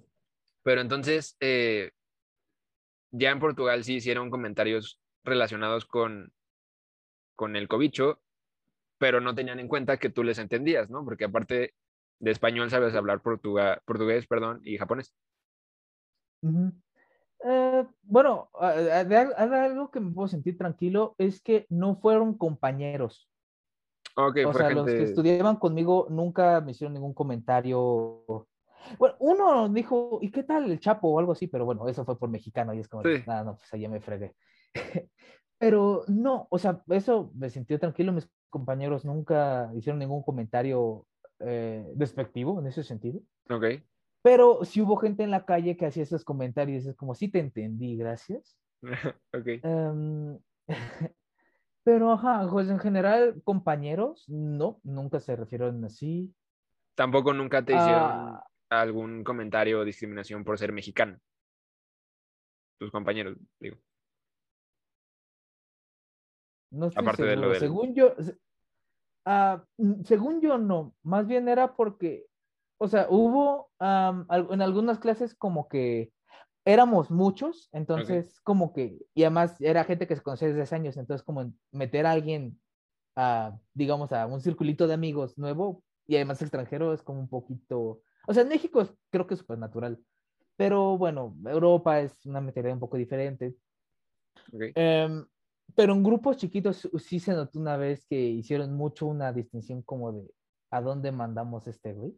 pero entonces ya en Portugal sí hicieron comentarios relacionados con, con el cobicho, pero no tenían en cuenta que tú les entendías, ¿no? Porque aparte de español sabes hablar portuga- portugués, perdón, y japonés. Eh, bueno, ah, ah, de al- de algo que me puedo sentir tranquilo es que no fueron compañeros. Ok, O fue sea, los que estudiaban conmigo nunca me hicieron ningún comentario. Bueno, uno dijo, ¿y qué tal el Chapo o algo así? Pero bueno, eso fue por mexicano y es como, Sí. nada, no, pues allá me fregué. Pero no, o sea, eso me sentí tranquilo. Mis compañeros nunca hicieron ningún comentario eh, despectivo en ese sentido. Ok, Pero sí hubo gente en la calle que hacía esos comentarios. Es como, sí te entendí, gracias. ok. Em, pero, ajá, pues en general, compañeros, no, nunca se refirieron así. Tampoco nunca te hicieron Ah, algún comentario o discriminación por ser mexicano. tus compañeros, digo. No estoy Aparte de lo del- Según yo, ah, mm, según yo no, más bien era porque, o sea, hubo al- en algunas clases como que éramos muchos, entonces como que, y además era gente que se conocía desde hace años, entonces como meter a alguien a, digamos, a un circulito de amigos nuevo y además extranjero es como un poquito, o sea, en México es- creo que es súper natural, pero bueno, Europa es una materia un poco diferente. Ok. Em, pero en grupos chiquitos sí se notó una vez que hicieron mucho una distinción como de a dónde mandamos este güey.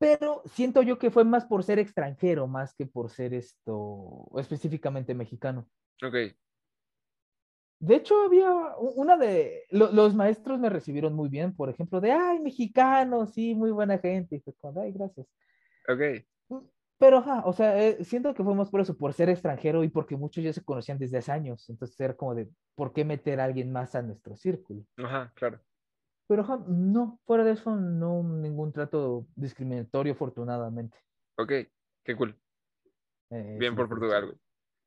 Pero siento yo que fue más por ser extranjero, más que por ser esto específicamente mexicano. Ok. De hecho, había una de lo- los maestros me recibieron muy bien, por ejemplo, de ay, mexicano, sí, muy buena gente. Y fue como, ay, gracias. Ok. Pero, ajá, o sea, eh, siento que fue más por eso, por ser extranjero y porque muchos ya se conocían desde hace años. Entonces era como de, ¿por qué meter a alguien más a nuestro círculo? Ajá, claro. Pero, ajá, no, fuera de eso, no ningún trato discriminatorio, afortunadamente. Ok. Qué cool. Eh, Bien sí, por Portugal, güey.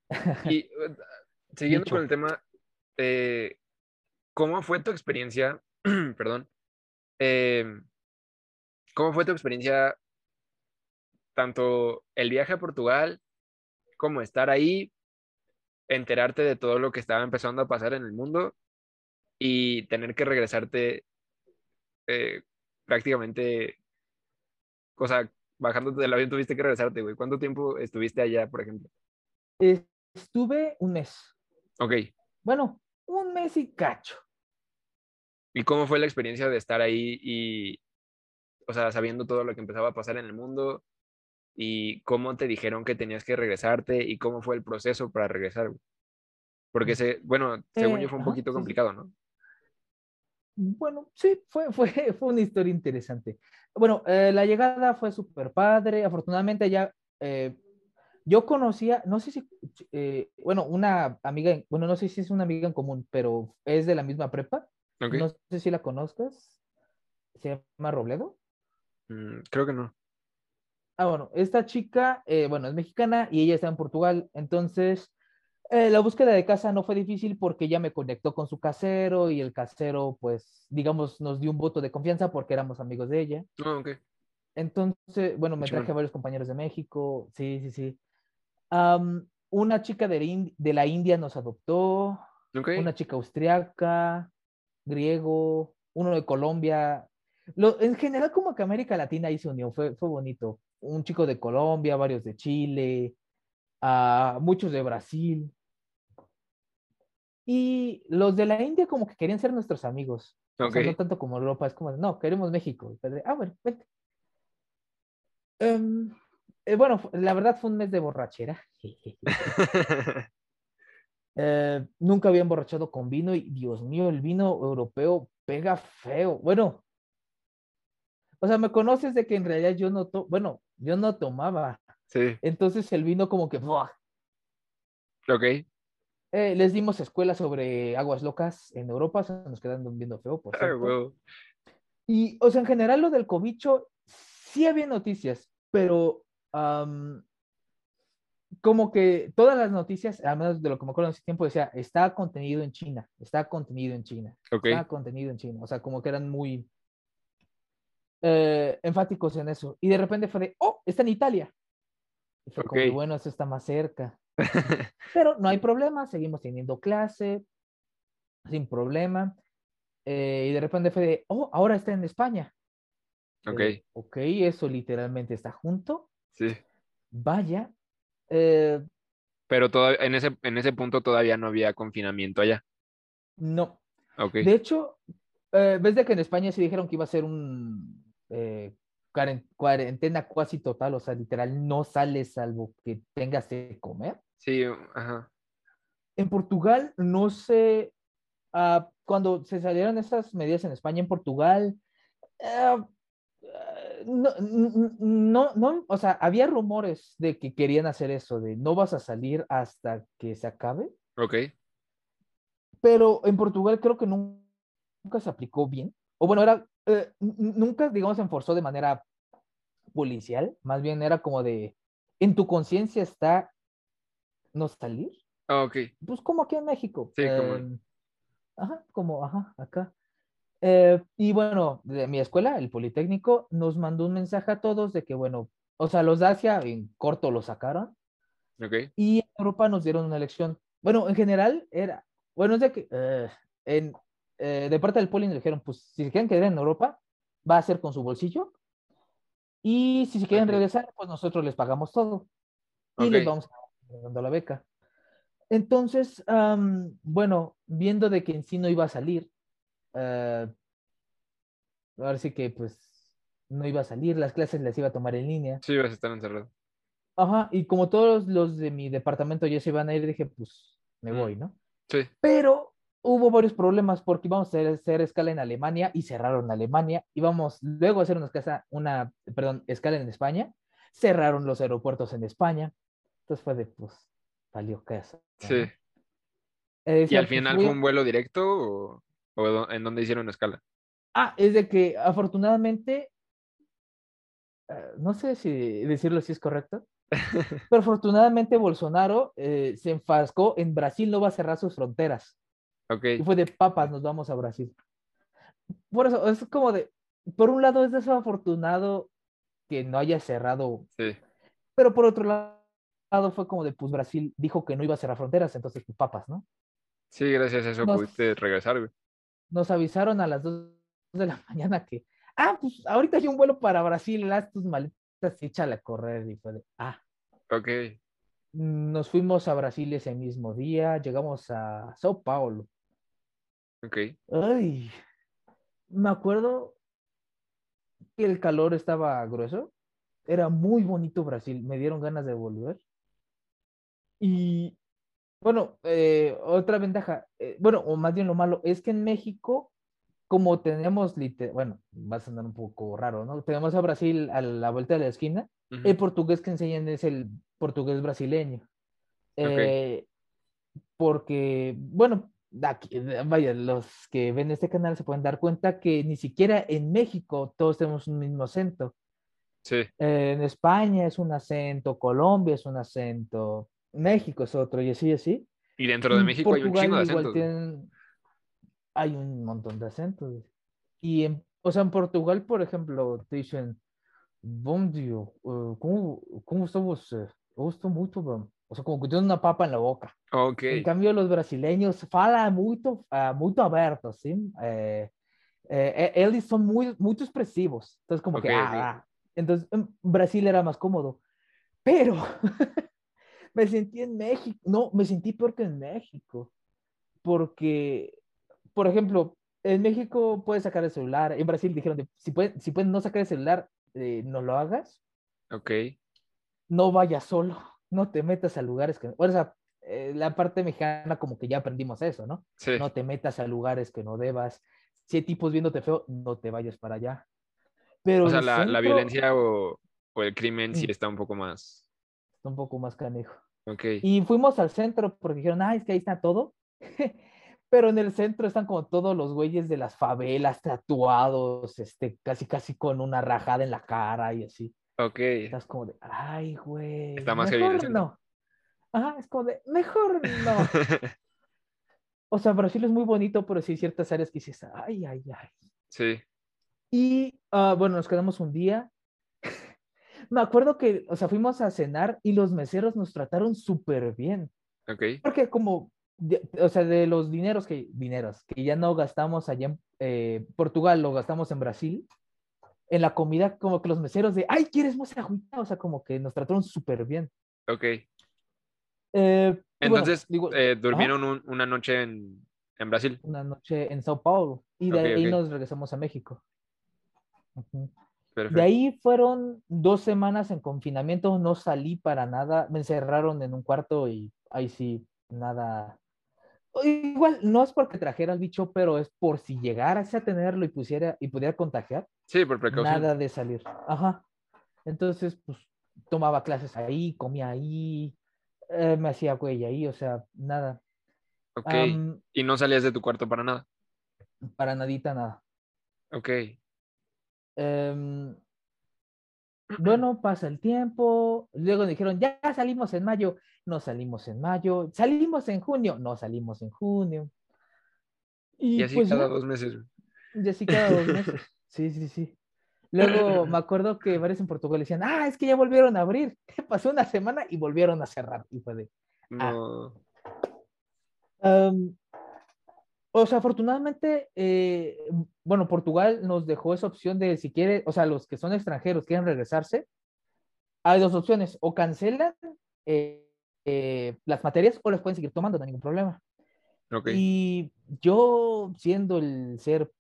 Y eh, siguiendo Dicho. con el tema, eh, ¿cómo fue tu experiencia? Perdón. em, ¿Cómo fue tu experiencia? Tanto el viaje a Portugal como estar ahí, enterarte de todo lo que estaba empezando a pasar en el mundo y tener que regresarte eh, prácticamente, o sea, bajándote del avión tuviste que regresarte, güey. ¿Cuánto tiempo estuviste allá, por ejemplo? Estuve un mes. Ok. Bueno, un mes y cacho. ¿Y cómo fue la experiencia de estar ahí y, o sea, sabiendo todo lo que empezaba a pasar en el mundo y cómo te dijeron que tenías que regresarte y cómo fue el proceso para regresar? Porque, se, bueno, según yo fue un ajá, poquito sí, sí. complicado, ¿no? Bueno, sí, fue, fue, fue una historia interesante. Bueno, eh, la llegada fue súper padre. Afortunadamente ya, eh, yo conocía, no sé si, eh, bueno, una amiga, en- bueno, no sé si es una amiga en común, pero es de la misma prepa. No sé si la conozcas. Se llama Robledo. Mm, creo que no. Ah, bueno, esta chica, eh, bueno, es mexicana y ella está en Portugal. Entonces, eh, la búsqueda de casa no fue difícil porque ella me conectó con su casero y el casero, pues, digamos, nos dio un voto de confianza porque éramos amigos de ella. Ah, ok. Entonces, bueno, me traje a varios compañeros de México. Sí, sí, sí. Una chica de, la Ind- de la India nos adoptó. Ok. Una chica austriaca, griego, uno de Colombia. Lo, en general, como que América Latina ahí se unió, fue, fue bonito. Un chico de Colombia, varios de Chile, ah, muchos de Brasil. Y los de la India como que querían ser nuestros amigos. O sea, no tanto como Europa, es como, no, queremos México. Ah, bueno, vente. Em, eh, bueno, la verdad fue un mes de borrachera. Eh, nunca había emborrachado con vino y Dios mío, el vino europeo pega feo. Bueno, o sea, me conoces de que en realidad yo no, to- bueno, yo no tomaba. sí. Entonces el vino como que, ¡buah! Ok. Eh, les dimos escuela sobre aguas locas en Europa, se nos quedan viendo feo, por Ah, cierto. Y, o sea, en general lo del cobicho, sí había noticias, pero am, como que todas las noticias, al menos de lo que me acuerdo en ese tiempo, decía, está contenido en China, está contenido en China, Ok. está contenido en China. O sea, como que eran muy eh, enfáticos en eso. Y de repente fue de, oh, está en Italia. Y fue como, bueno, eso está más cerca. Pero no hay problema, seguimos teniendo clase, sin problema. Eh, y de repente fue de, oh, ahora está en España. Ok. Eh, ok, eso literalmente está junto. Sí. Vaya. Eh, Pero todavía, en ese, en ese punto todavía no había confinamiento allá. no. Ok. De hecho, eh, ves de que en España se dijeron que iba a ser un cuarentena cuasi total, o sea, literal, no sales salvo que tengas que comer. Sí, ajá. En Portugal, no sé, ah, cuando se salieron esas medidas en España, en Portugal, ah, no, no, no, o sea, había rumores de que querían hacer eso, de no vas a salir hasta que se acabe, Ok. pero en Portugal creo que nun- nunca se aplicó bien, o bueno, era, eh, nunca, digamos, se enforzó de manera policial, más bien era como de, en tu conciencia está no salir. Ah, ok. Pues como aquí en México. Sí, como- Em, Ajá, como, ajá, acá. Eh, y bueno, de mi escuela, el Politécnico, nos mandó un mensaje a todos de que, bueno, o sea, los de Asia en corto lo sacaron Ok. y en Europa nos dieron una elección. Bueno, en general era, bueno, es de que eh, en, eh, de parte del Poli nos dijeron, pues si se quieren quedar en Europa, va a ser con su bolsillo. Y si se quieren regresar, pues nosotros les pagamos todo. Y les vamos dando la beca. Entonces, bueno, viendo de que en sí no iba a salir, eh, ahora sí que pues no iba a salir, las clases las iba a tomar en línea. Sí, vas a estar encerrado. Ajá, y como todos los de mi departamento ya se iban a ir, dije, pues me Mm. voy, ¿no? Sí. Pero hubo varios problemas porque íbamos a hacer, escala en Alemania y cerraron Alemania. Íbamos luego a hacer una escala, una, perdón, escala en España. Cerraron los aeropuertos en España. Entonces fue de, pues, valió. ¿no? Sí. Eh, ¿Y al final fue un vuelo directo o, en dónde hicieron escala? Ah, es de que afortunadamente, eh, no sé si decirlo si es correcto, pero afortunadamente Bolsonaro eh, se enfascó en Brasil no va a cerrar sus fronteras. Y fue de papas, nos vamos a Brasil. Por eso, es como de, por un lado es desafortunado que no haya cerrado, Sí. pero por otro lado fue como de, pues Brasil dijo que no iba a cerrar fronteras, entonces pues papas, ¿no? Sí, gracias a eso Nos- pudiste regresar, güey. Nos avisaron a las 2 de la mañana que, ah, pues ahorita hay un vuelo para Brasil, haz tus maletas y échale a correr. Y fue de, ah, Ok. nos fuimos a Brasil ese mismo día, llegamos a Sao Paulo. Ok. Ay, me acuerdo que el calor estaba grueso. Era muy bonito Brasil. Me dieron ganas de volver. Y bueno, eh, otra ventaja, eh, bueno, o más bien lo malo, es que en México, como tenemos, bueno, va a sonar un poco raro, ¿no? Tenemos a Brasil a la vuelta de la esquina. El portugués que enseñan es el portugués brasileño. Eh, porque, bueno, aquí, vaya, los que ven este canal se pueden dar cuenta que ni siquiera en México todos tenemos un mismo acento. Sí. Eh, en España es un acento, Colombia es un acento, México es otro, y así, y así. Y dentro de Y México hay un Portugal chingo de acentos. tienen- hay un montón de acentos. Y en, o sea, en Portugal, por ejemplo, te dicen, bom dia, eh, ¿cómo, cómo está você? Eu estou muito bem. O sea, como que tienen una papa en la boca. En cambio, los brasileños falan muito, ah, muito abertos, ¿sí? Eh, eh, eh, eles son muy, muy expresivos. Entonces, como que, Ok, ah, ok. ah. Entonces, en Brasil era más cómodo. Pero me sentí en México. No, me sentí peor que en México. Porque, por ejemplo, en México puedes sacar el celular. En Brasil dijeron, si puedes, si puedes no sacar el celular, eh, no lo hagas Ok. no vayas solo, no te metas a lugares que, o sea, eh, la parte mexicana como que ya aprendimos eso, ¿no? Sí. No te metas a lugares que no debas. Si hay tipos viéndote feo, no te vayas para allá. Pero O sea, la, la violencia o, o el crimen sí Mm. está un poco más. está un poco más canejo. Ok. Y fuimos al centro porque dijeron, ah, es que ahí está todo. Pero en el centro están como todos los güeyes de las favelas tatuados, este, casi casi con una rajada en la cara y así. Ok. Estás como de, ay, güey. Está más mejor centro. no. Ajá, es como de, mejor no. O sea, Brasil es muy bonito, pero sí hay ciertas áreas que dices, ay, ay, ay. sí. Y ah, bueno, nos quedamos un día. Me acuerdo que, o sea, fuimos a cenar y los meseros nos trataron súper bien. Ok. Porque como, de- o sea, de los dineros que, dineros que ya no gastamos allá en eh, Portugal, lo gastamos en Brasil, en la comida, como que los meseros de, ay, ¿quieres más agüita? O sea, como que nos trataron súper bien. Ok. Eh, bueno, Entonces, digo, eh, durmieron un- una noche en, en Brasil. una noche en Sao Paulo y de Ok, ahí nos regresamos a México. De ahí fueron dos semanas en confinamiento, no salí para nada, me encerraron en un cuarto y ahí sí, nada. Igual, no es porque trajera el bicho, pero es por si llegaras a tenerlo y pusiera y pudiera contagiar, Sí, por precaución. nada de salir. Ajá. Entonces, pues tomaba clases ahí, comía ahí, eh, me hacía güey ahí, o sea, nada. Ok. Y no salías de tu cuarto para nada. para nadita, nada. Ok. Em, bueno, pasa el tiempo. Luego dijeron, ya salimos en mayo. no salimos en mayo, salimos en junio, no salimos en junio. Y, así pues cada ya, dos meses. y así cada dos meses. Sí, sí, sí. Luego me acuerdo que varios en Portugal decían, ah, es que ya volvieron a abrir. Pasó una semana y volvieron a cerrar. Y fue de, Ah. No. O sea, afortunadamente, eh, bueno, Portugal nos dejó esa opción de si quiere, o sea, los que son extranjeros quieren regresarse, hay dos opciones, o cancelan eh, eh, las materias o las pueden seguir tomando, no hay ningún problema. Ok. Y yo, siendo el ser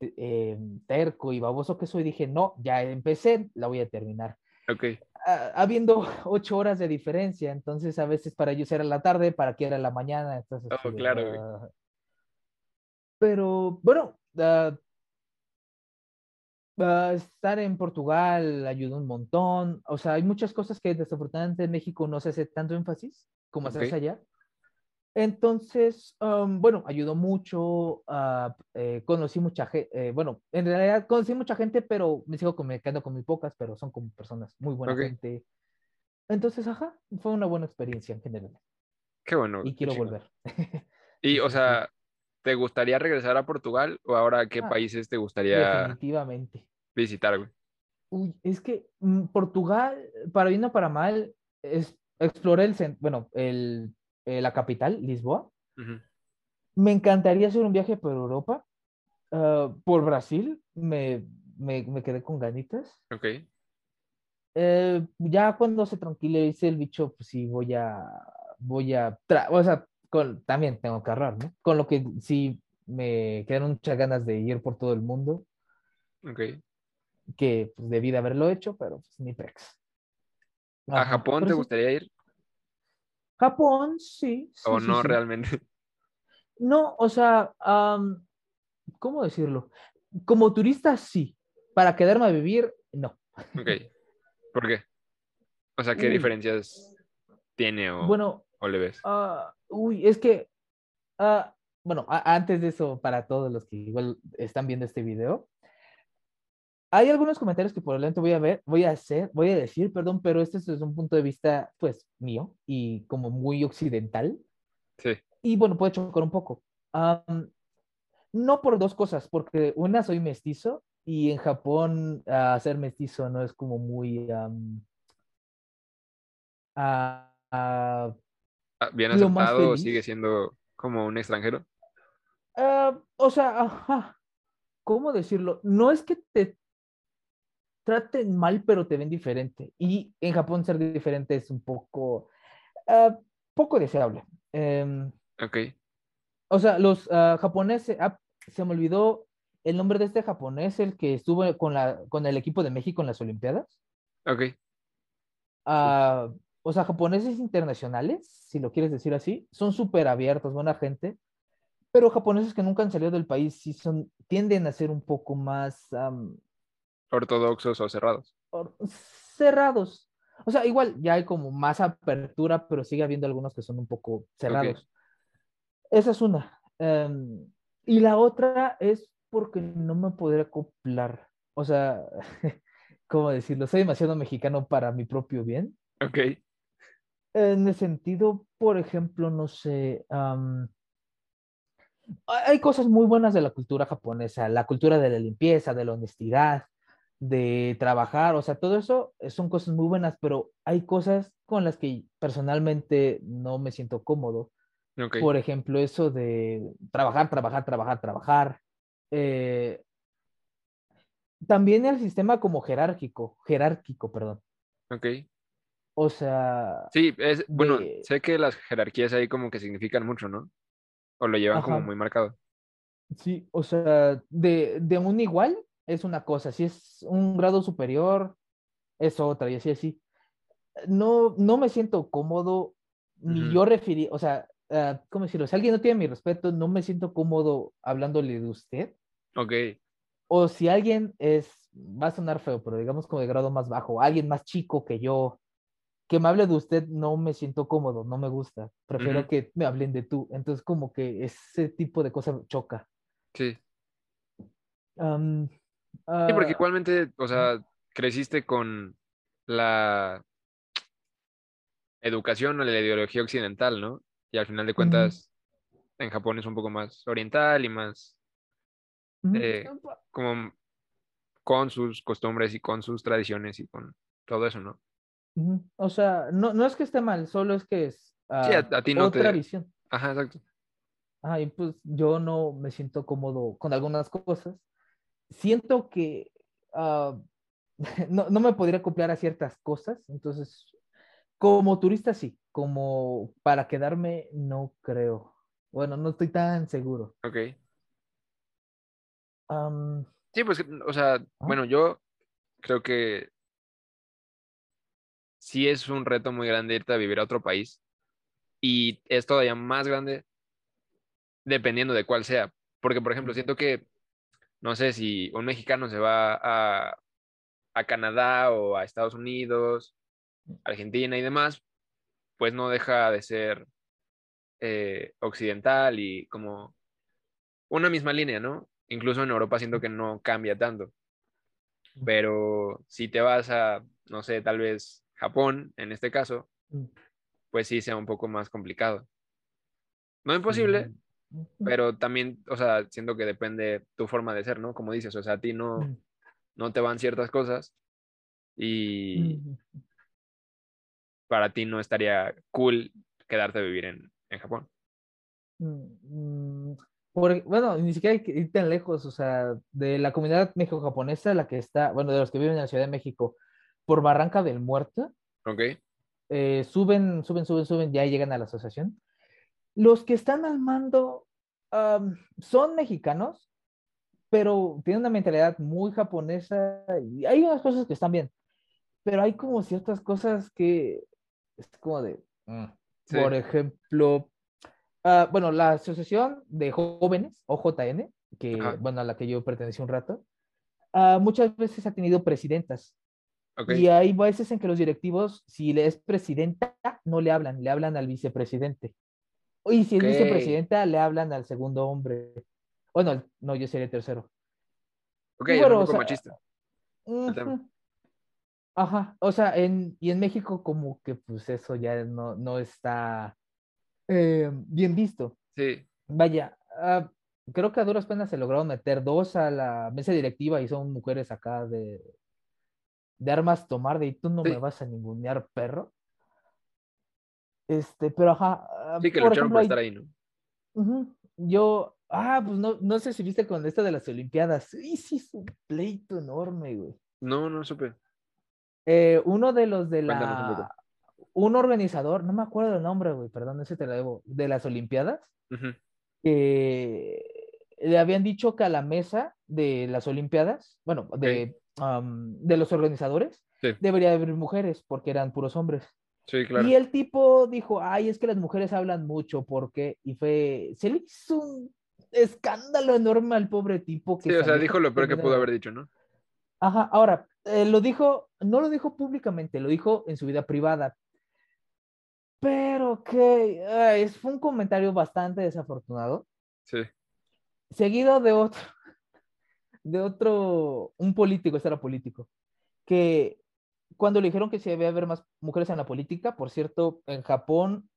eh, terco y baboso que soy, dije, no, ya empecé, la voy a terminar. Ok. Ah, habiendo ocho horas de diferencia, entonces a veces para ellos era la tarde, para que era la mañana, entonces... Oh, claro, ah. Pero bueno, ah, estar en Portugal ayudó un montón, o sea, hay muchas cosas que desafortunadamente en México no se hace tanto énfasis como Ok. hacerse allá. Entonces, um, bueno, ayudó mucho, ah, eh, conocí mucha gente, bueno, en realidad conocí mucha gente, pero me sigo comunicando con muy pocas, pero son como personas muy buena Ok. gente. Entonces, ajá, fue una buena experiencia en general Qué bueno. y quiero volver. Y, o sea, ¿te gustaría regresar a Portugal o ahora qué Ah, países te gustaría Definitivamente. visitar, güey? Uy, es que mm, Portugal, para bien o para mal, es, exploré el, bueno, el, eh, la capital, Lisboa. Me encantaría hacer un viaje por Europa, ah, por Brasil, me, me, me quedé con ganitas. Ok. Eh, ya cuando se tranquilice el bicho, pues sí, voy a, voy a, o sea, con, también tengo que ahorrar, ¿no? Con lo que sí me quedan muchas ganas de ir por todo el mundo, Ok. que pues, debí de haberlo hecho, pero pues ni prex. ¿A Japón te gustaría ir Japón, sí, sí, o sí, no sí. realmente? No, o sea, ¿cómo decirlo? Como turista, sí. Para quedarme a vivir, no. Ok. ¿Por qué? O sea, ¿qué Uy. diferencias tiene o, Bueno, o le ves? ah, uy, es que, ah, bueno, antes de eso, para todos los que igual están viendo este video, hay algunos comentarios que probablemente voy a ver, voy a hacer, voy a decir, perdón, pero este es un punto de vista, pues, mío y como muy occidental. Sí. Y bueno, puede chocar un poco. Am, no por dos cosas, porque una, soy mestizo y en Japón ah, ser mestizo no es como muy... ah, ah, Ah, ¿Bien aceptado sigue siendo como un extranjero? ah, o sea, ajá, ¿cómo decirlo? No es que te traten mal, pero te ven diferente. Y en Japón ser diferente es un poco, ah, poco deseable. Em, Ok. O sea, los ah, japoneses, ah, se me olvidó el nombre de este japonés, el que estuvo con, la, con el equipo de México en las Olimpiadas. Ok. Ah, o sea, japoneses internacionales, si lo quieres decir así, son súper abiertos, buena gente, pero japoneses que nunca han salido del país sí son, tienden a ser un poco más am, Ortodoxos o cerrados. or- cerrados. O sea, igual ya hay como más apertura, pero sigue habiendo algunos que son un poco cerrados. Esa es una. Em, y la otra es porque no me podré acoplar. O sea, ¿cómo decirlo? Soy demasiado mexicano para mi propio bien. Ok. En el sentido, por ejemplo, no sé, hay cosas muy buenas de la cultura japonesa, la cultura de la limpieza, de la honestidad, de trabajar, o sea, todo eso eh, son cosas muy buenas, pero hay cosas con las que personalmente no me siento cómodo. Ok. Por ejemplo, eso de trabajar, trabajar, trabajar, trabajar. Eh, también el sistema como jerárquico, jerárquico, perdón. Ok. O sea, Sí, es, bueno, de- sé que las jerarquías ahí como que significan mucho, ¿no? O lo llevan como muy marcado. sí, o sea, de, de un igual es una cosa, si es un grado superior es otra y así, así. No, no me siento cómodo, ni yo referí, o sea, ah, ¿cómo decirlo? Si alguien no tiene mi respeto, no me siento cómodo hablándole de usted. Ok. O si alguien es, va a sonar feo, pero digamos como de grado más bajo, alguien más chico que yo, que me hable de usted, no me siento cómodo, no me gusta. Prefiero que me hablen de tú. Entonces, como que ese tipo de cosa choca. Sí. Sí, porque ah, igualmente, o sea, creciste con la, educación o la ideología occidental, ¿no? Y al final de cuentas, en Japón es un poco más oriental y más eh, como con sus costumbres y con sus tradiciones y con todo eso, ¿no? O sea, no, no es que esté mal, solo es que es Sí, a- ah, a ti no otra te- visión. Ajá, exacto. Ah, y pues yo no me siento cómodo con algunas cosas. Siento que ah, no, no me podría copiar a ciertas cosas, entonces, como turista sí, como para quedarme, no creo. Bueno, no estoy tan seguro. Ok. Sí, pues, o sea, bueno, yo creo que sí es un reto muy grande irte a vivir a otro país y es todavía más grande dependiendo de cuál sea. Porque, por ejemplo, Mm. siento que, no sé, si un mexicano se va a, a Canadá o a Estados Unidos, Argentina y demás, pues no deja de ser eh, occidental y como una misma línea, ¿no? Incluso en Europa siento que no cambia tanto. Pero si te vas a, no sé, tal vez Japón, en este caso, pues sí sea un poco más complicado. No imposible, mm, pero también, o sea, siento que depende tu forma de ser, ¿no? Como dices, o sea, a ti no, no te van ciertas cosas y para ti no estaría cool quedarte a vivir en, en Japón. Mm, mm, bueno, ni siquiera hay que ir tan lejos, o sea, de la comunidad mexico-japonesa, la que está, bueno, de los que viven en la Ciudad de México, por Barranca del Muerto, ¿Ok? eh, suben, suben, suben, suben, ya llegan a la asociación. Los que están al mando am, son mexicanos, pero tienen una mentalidad muy japonesa y hay unas cosas que están bien, pero hay como ciertas cosas que es como de, mm. Sí. por ejemplo, ah, bueno, la asociación de jóvenes, OJN, que, Ajá. bueno, a la que yo pertenecí un rato, ah, muchas veces ha tenido presidentas. ¿Ok? Y hay veces en que los directivos, si le es presidenta, no le hablan, le hablan al vicepresidente. Y si es Ok. vicepresidenta, le hablan al segundo hombre. Bueno, no, yo sería el tercero. Ok, es bueno, un o sea, machista. Ajá, o sea, en, y en México como que pues eso ya no, no está eh, bien visto. Sí, Vaya, ah, creo que a duras penas se lograron meter dos a la mesa directiva y son mujeres acá de, de armas tomar, de y tú no Sí. me vas a ningunear, perro. Este, pero ajá. sí que por lucharon ejemplo, por estar ahí, ¿no? Yo, ah, pues no, no sé si viste con esto de las Olimpiadas. Sí, sí, es un pleito enorme, güey. No, no supe. Eh, uno de los de un la. Un organizador, no me acuerdo el nombre, güey, perdón, ese te lo debo, de las Olimpiadas, que le habían dicho que a la mesa de las Olimpiadas, bueno, de, de los organizadores, Sí. debería haber mujeres, porque eran puros hombres. Sí, claro. Y el tipo dijo, ay, es que las mujeres hablan mucho, porque, y fue, se le hizo un escándalo enorme al pobre tipo. Que Sí, o sea, dijo lo peor que pudo haber dicho, ¿no? Ajá, ahora, eh, lo dijo, no lo dijo públicamente, lo dijo en su vida privada. Pero que ay, fue un comentario bastante desafortunado, Sí. seguido de otro, de otro, un político, este era político, que cuando le dijeron que si debía haber más mujeres en la política, por cierto, en Japón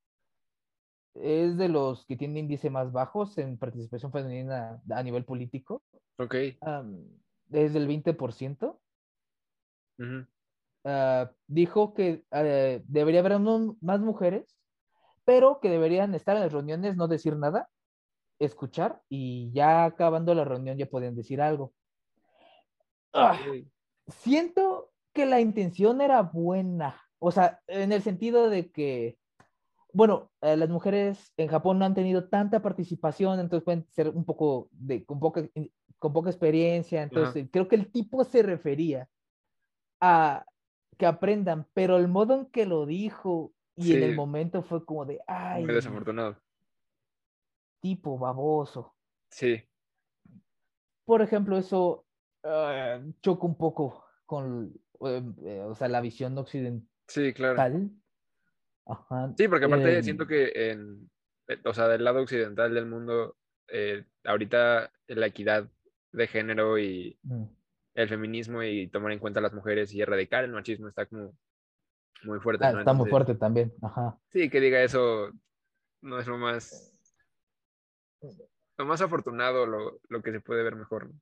es de los que tienen índice más bajos en participación femenina a nivel político, Ok. am, es del 20%. ujú, ah, dijo que eh, debería haber un- más mujeres, pero que deberían estar en las reuniones, no decir nada, escuchar y ya acabando la reunión ya podían decir algo. Ok. siento que la intención era buena, o sea, en el sentido de que, bueno, eh, las mujeres en Japón no han tenido tanta participación, entonces pueden ser un poco de, con poca, con poca experiencia, entonces creo que el tipo se refería a que aprendan, pero el modo en que lo dijo y en el momento fue como de, ay, Muy desafortunado. tipo baboso. Sí. Por ejemplo, eso ah, choca un poco con, eh, eh, o sea, la visión occidental. Sí, claro. Ajá. Sí, porque aparte em, siento que en, eh, o sea, del lado occidental del mundo, eh, ahorita la equidad de género y mm, el feminismo y tomar en cuenta a las mujeres y erradicar el machismo está como muy fuerte. Ah, ¿no? está muy fuerte también. Ajá. Sí, que diga eso no es lo más, lo más afortunado, lo, lo que se puede ver mejor. ¿no?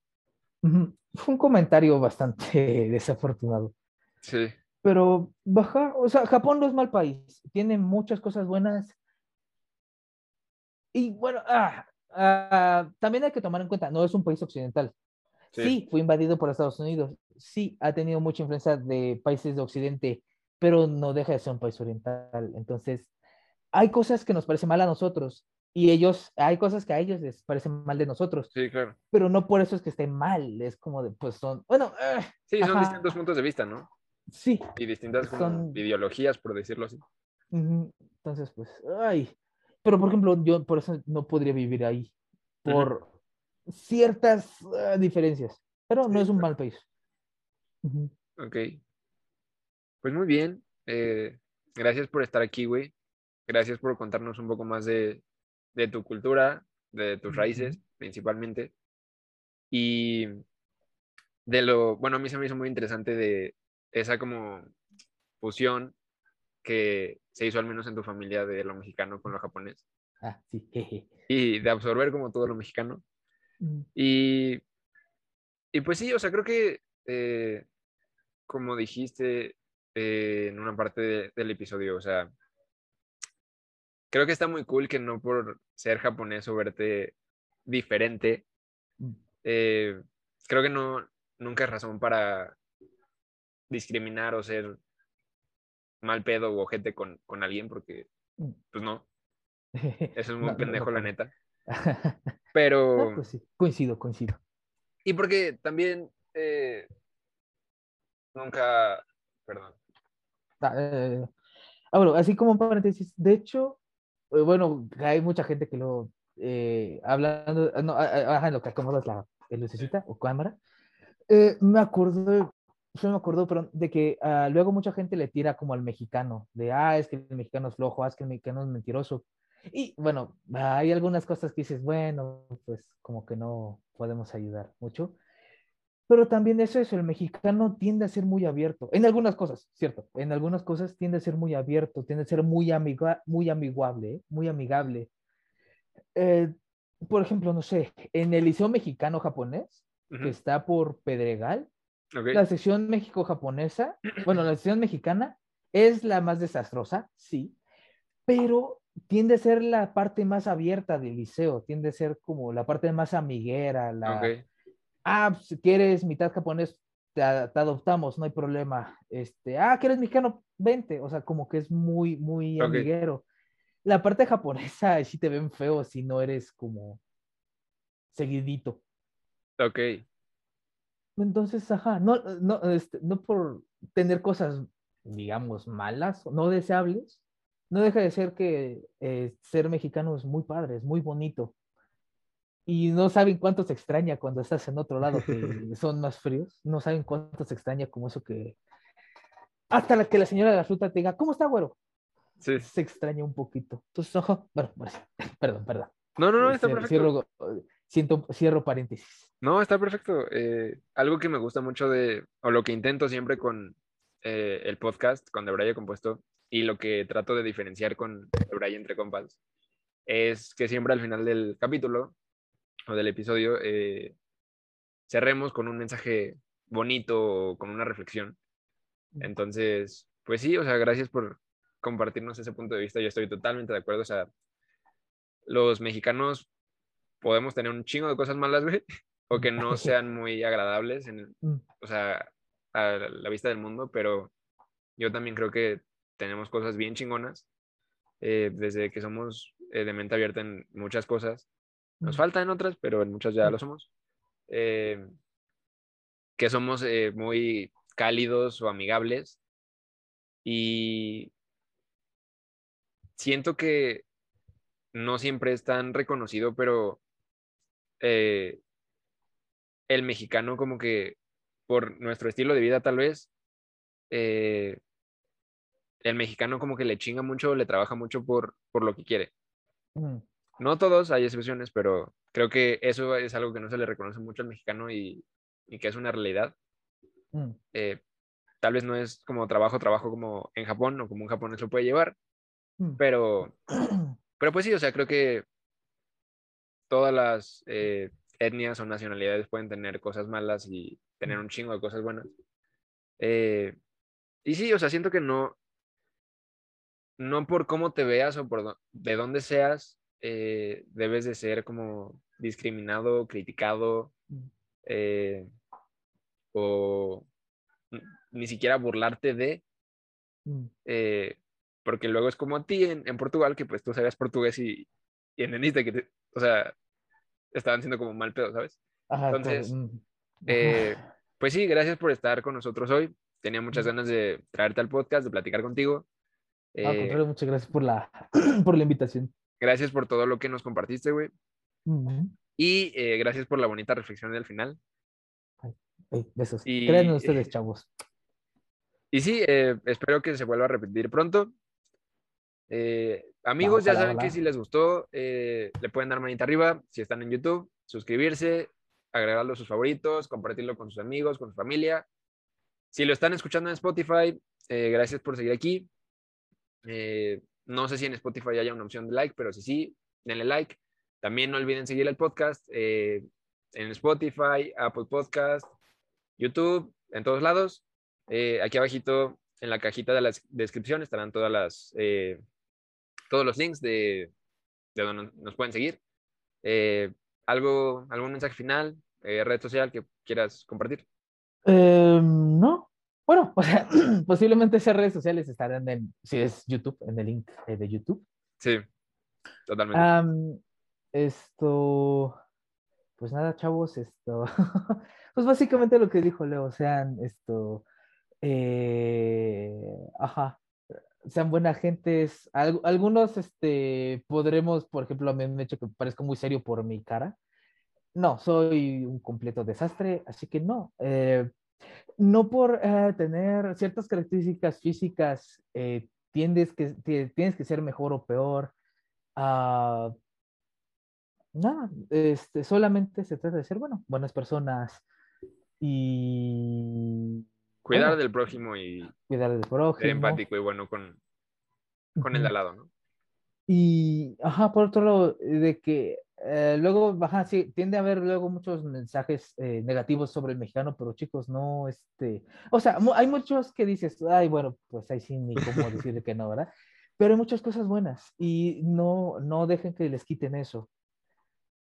Fue un comentario bastante desafortunado. Sí, Pero baja, o sea, Japón no es mal país, tiene muchas cosas buenas. Y bueno, ah, ah, también hay que tomar en cuenta, no es un país occidental. sí, Sí, fue invadido por Estados Unidos. Sí, ha tenido mucha influencia de países de Occidente, pero no deja de ser un país oriental. Entonces, hay cosas que nos parecen mal a nosotros y ellos, hay cosas que a ellos les parecen mal de nosotros, sí, claro. pero no por eso es que estén mal. Es como de, pues son, bueno, ah, Sí, son Ajá. distintos puntos de vista, ¿no? sí. Y distintas Son- ideologías, por decirlo así. Entonces, pues, ay. Pero, por ejemplo, yo por eso no podría vivir ahí, por ciertas ah, diferencias, pero no Sí, es un mal país. Ujú. Ok. Pues muy bien. eh, gracias por estar aquí, güey. Gracias por contarnos un poco más de, de tu cultura, de tus raíces, principalmente. Y de lo, bueno, a mí se me hizo muy interesante de esa como fusión que se hizo al menos en tu familia de lo mexicano con lo japonés. Ah, sí, jeje. Y de absorber como todo lo mexicano. Mm, Y, y pues sí, o sea, creo que eh, como dijiste eh, en una parte de- del episodio, o sea, creo que está muy cool que no por ser japonés o verte diferente, mm, eh, creo que no, nunca es razón para discriminar o ser mal pedo o ojete con, con alguien, porque mm. pues no, eso es muy No, no, pendejo no la puedo. neta. Pero... pues sí, coincido, coincido. Y porque también eh, nunca, perdón, Ah, eh, ah, bueno, así como un paréntesis, de hecho, bueno, hay mucha gente que lo, eh, hablando, ah, no, ah, ah, ajá, en lo que acomodas la lucecita o cámara, eh, me acuerdo, yo me acuerdo, pero de que ah, luego mucha gente le tira como al mexicano, de, ah, es que el mexicano es flojo, ah, es que el mexicano es mentiroso. Y bueno, hay algunas cosas que dices, bueno, pues como que no podemos ayudar mucho. Pero también es eso, el mexicano tiende a ser muy abierto, en algunas cosas, ¿cierto? En algunas cosas tiende a ser muy abierto, tiende a ser muy, amiga, muy amigable, ¿eh? muy amigable. Eh, por ejemplo, no sé, en el Liceo Mexicano-Japonés, Ujú, que está por Pedregal, la sección México-japonesa, bueno, la sección mexicana es la más desastrosa, sí, pero tiende a ser la parte más abierta del liceo, tiende a ser como la parte más amiguera, la, ah, pues, si quieres mitad japonés, te, adoptamos, no hay problema. Este, ah, que eres mexicano, vente. O sea, como que es muy, muy Ok. amiguero. La parte japonesa sí te ven feo si no eres como seguidito. ok, Entonces, ajá, no, no, este, no por tener cosas, digamos, malas o no deseables, no deja de ser que eh, ser mexicano es muy padre, es muy bonito. Y no saben cuánto se extraña cuando estás en otro lado que son más fríos. No saben cuánto se extraña como eso que... Hasta la que la señora de la fruta te diga, ¿cómo está, güero? sí. Se extraña un poquito. Entonces, ojo, bueno, bueno, perdón, perdón. No, no, no, está Cier- perfecto. Cierro, siento, cierro paréntesis. No, está perfecto. Eh, algo que me gusta mucho de, o lo que intento siempre con eh, el podcast, con Debraya Compuesto, y lo que trato de diferenciar con Debraya entre compas, es que siempre al final del capítulo o del episodio eh, cerremos con un mensaje bonito o con una reflexión. Entonces, pues sí, o sea, gracias por compartirnos ese punto de vista. Yo estoy totalmente de acuerdo. O sea, los mexicanos podemos tener un chingo de cosas malas, güey, o que no sean muy agradables, en, Mm. o sea, a la vista del mundo, pero yo también creo que tenemos cosas bien chingonas, eh, desde que somos eh, de mente abierta en muchas cosas. Nos falta en otras, pero en muchas ya lo somos. Eh, que somos eh, muy cálidos o amigables. Y siento que no siempre es tan reconocido, pero eh, el mexicano como que por nuestro estilo de vida tal vez, eh, el mexicano como que le chinga mucho, le trabaja mucho por, por lo que quiere. Mm. No todos, hay excepciones, pero creo que eso es algo que no se le reconoce mucho al mexicano y, y que es una realidad. Mm. Eh, tal vez no es como trabajo, trabajo como en Japón o como un japonés lo puede llevar, Mm. pero, pero pues sí, o sea, creo que todas las eh, etnias o nacionalidades pueden tener cosas malas y tener un chingo de cosas buenas. Eh, y sí, o sea, siento que no, no por cómo te veas o por de dónde seas, eh, debes de ser como discriminado, criticado, Mm. eh, o ni siquiera burlarte de, Mm. eh, porque luego es como a ti en, en Portugal, que pues tú sabías portugués y, y entendiste que, te- o sea, estaban siendo como mal pedo, ¿sabes? Ajá, Entonces, mm. Eh, pues sí, gracias por estar con nosotros hoy. Tenía muchas ganas de traerte al podcast, de platicar contigo. Eh, muchas gracias por la, por la invitación. Gracias por todo lo que nos compartiste, güey. Y eh, gracias por la bonita reflexión del final. Besos. Y- Créanme ustedes, chavos. Y sí, eh, espero que se vuelva a repetir pronto. Eh, amigos, ya saben que si les gustó, le pueden dar manita arriba. Si están en YouTube, suscribirse, agregarlo a sus favoritos, compartirlo con sus amigos, con su familia. Si lo están escuchando en Spotify, gracias por seguir aquí. Eh, no sé si en Spotify haya una opción de like, pero si sí, denle like. También no olviden seguir el podcast eh, en Spotify, Apple Podcast, YouTube, en todos lados. Eh, aquí abajito en la cajita de la descripción estarán todas las, eh, todos los links de, de donde nos pueden seguir. Algo, ¿Algún mensaje final, red social que quieras compartir? Em, no. Bueno, o sea, posiblemente esas redes sociales estarán en, si es YouTube, en el link eh, de YouTube. Sí, totalmente. Am, esto, pues nada, chavos, esto, pues básicamente lo que dijo Leo, sean esto, eh, ajá, sean buena gentes. Al- algunos, este, podremos, por ejemplo, a mí me han hecho que parezco muy serio por mi cara. No, soy un completo desastre, así que no. eh, no por eh, tener ciertas características físicas, eh, tiendes que, ti- tienes que ser mejor o peor. Ah, nada, este, solamente se trata de ser, bueno, buenas personas y Cuidar bueno, del prójimo y cuidar del ser prójimo. empático y bueno con, con el de al lado, ¿no? Y, ajá, por otro lado, de que eh, luego, ajá, sí, tiende a haber luego muchos mensajes eh, negativos sobre el mexicano, pero chicos, no, este, o sea, hay muchos que dices, ay, bueno, pues ahí sí, ni cómo decir que no, ¿verdad? Pero hay muchas cosas buenas y no, no dejen que les quiten eso.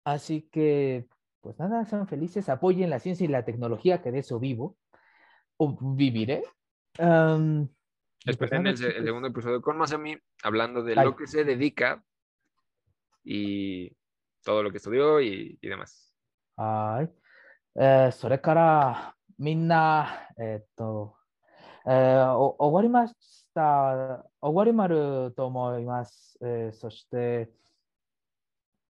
Así que, pues nada, sean felices, apoyen la ciencia y la tecnología, que de eso vivo, o viviré. Pues Esperen nada, el, el segundo episodio con Masami hablando de Ay. lo que se dedica y todo lo que estudió y, y demás. Ay. Eh, それからみんな、えっとえー、お終わりました。終わりまると思います。えー、そして、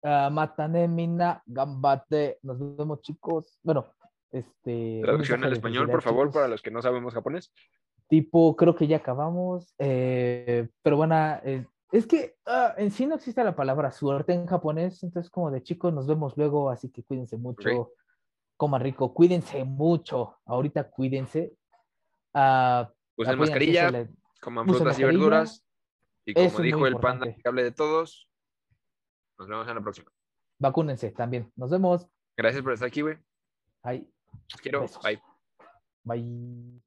Uh, Matanemina Gambate. Nos vemos, chicos. Bueno, este. Traducción al español, por favor, para los que no sabemos japonés. Tipo, creo que ya acabamos. Eh, pero bueno, eh, es que ah, en sí no existe la palabra suerte en japonés. Entonces, como de chicos, nos vemos luego. Así que cuídense mucho. Coman rico. Cuídense mucho. Ahorita cuídense. Ah, Usen mascarilla, la- coman frutas y verduras. Y como Eso dijo el panda que hable de todos, nos vemos en la próxima. Vacúnense también. Nos vemos. Gracias por estar aquí, güey. Los quiero. Besos. Bye. Bye.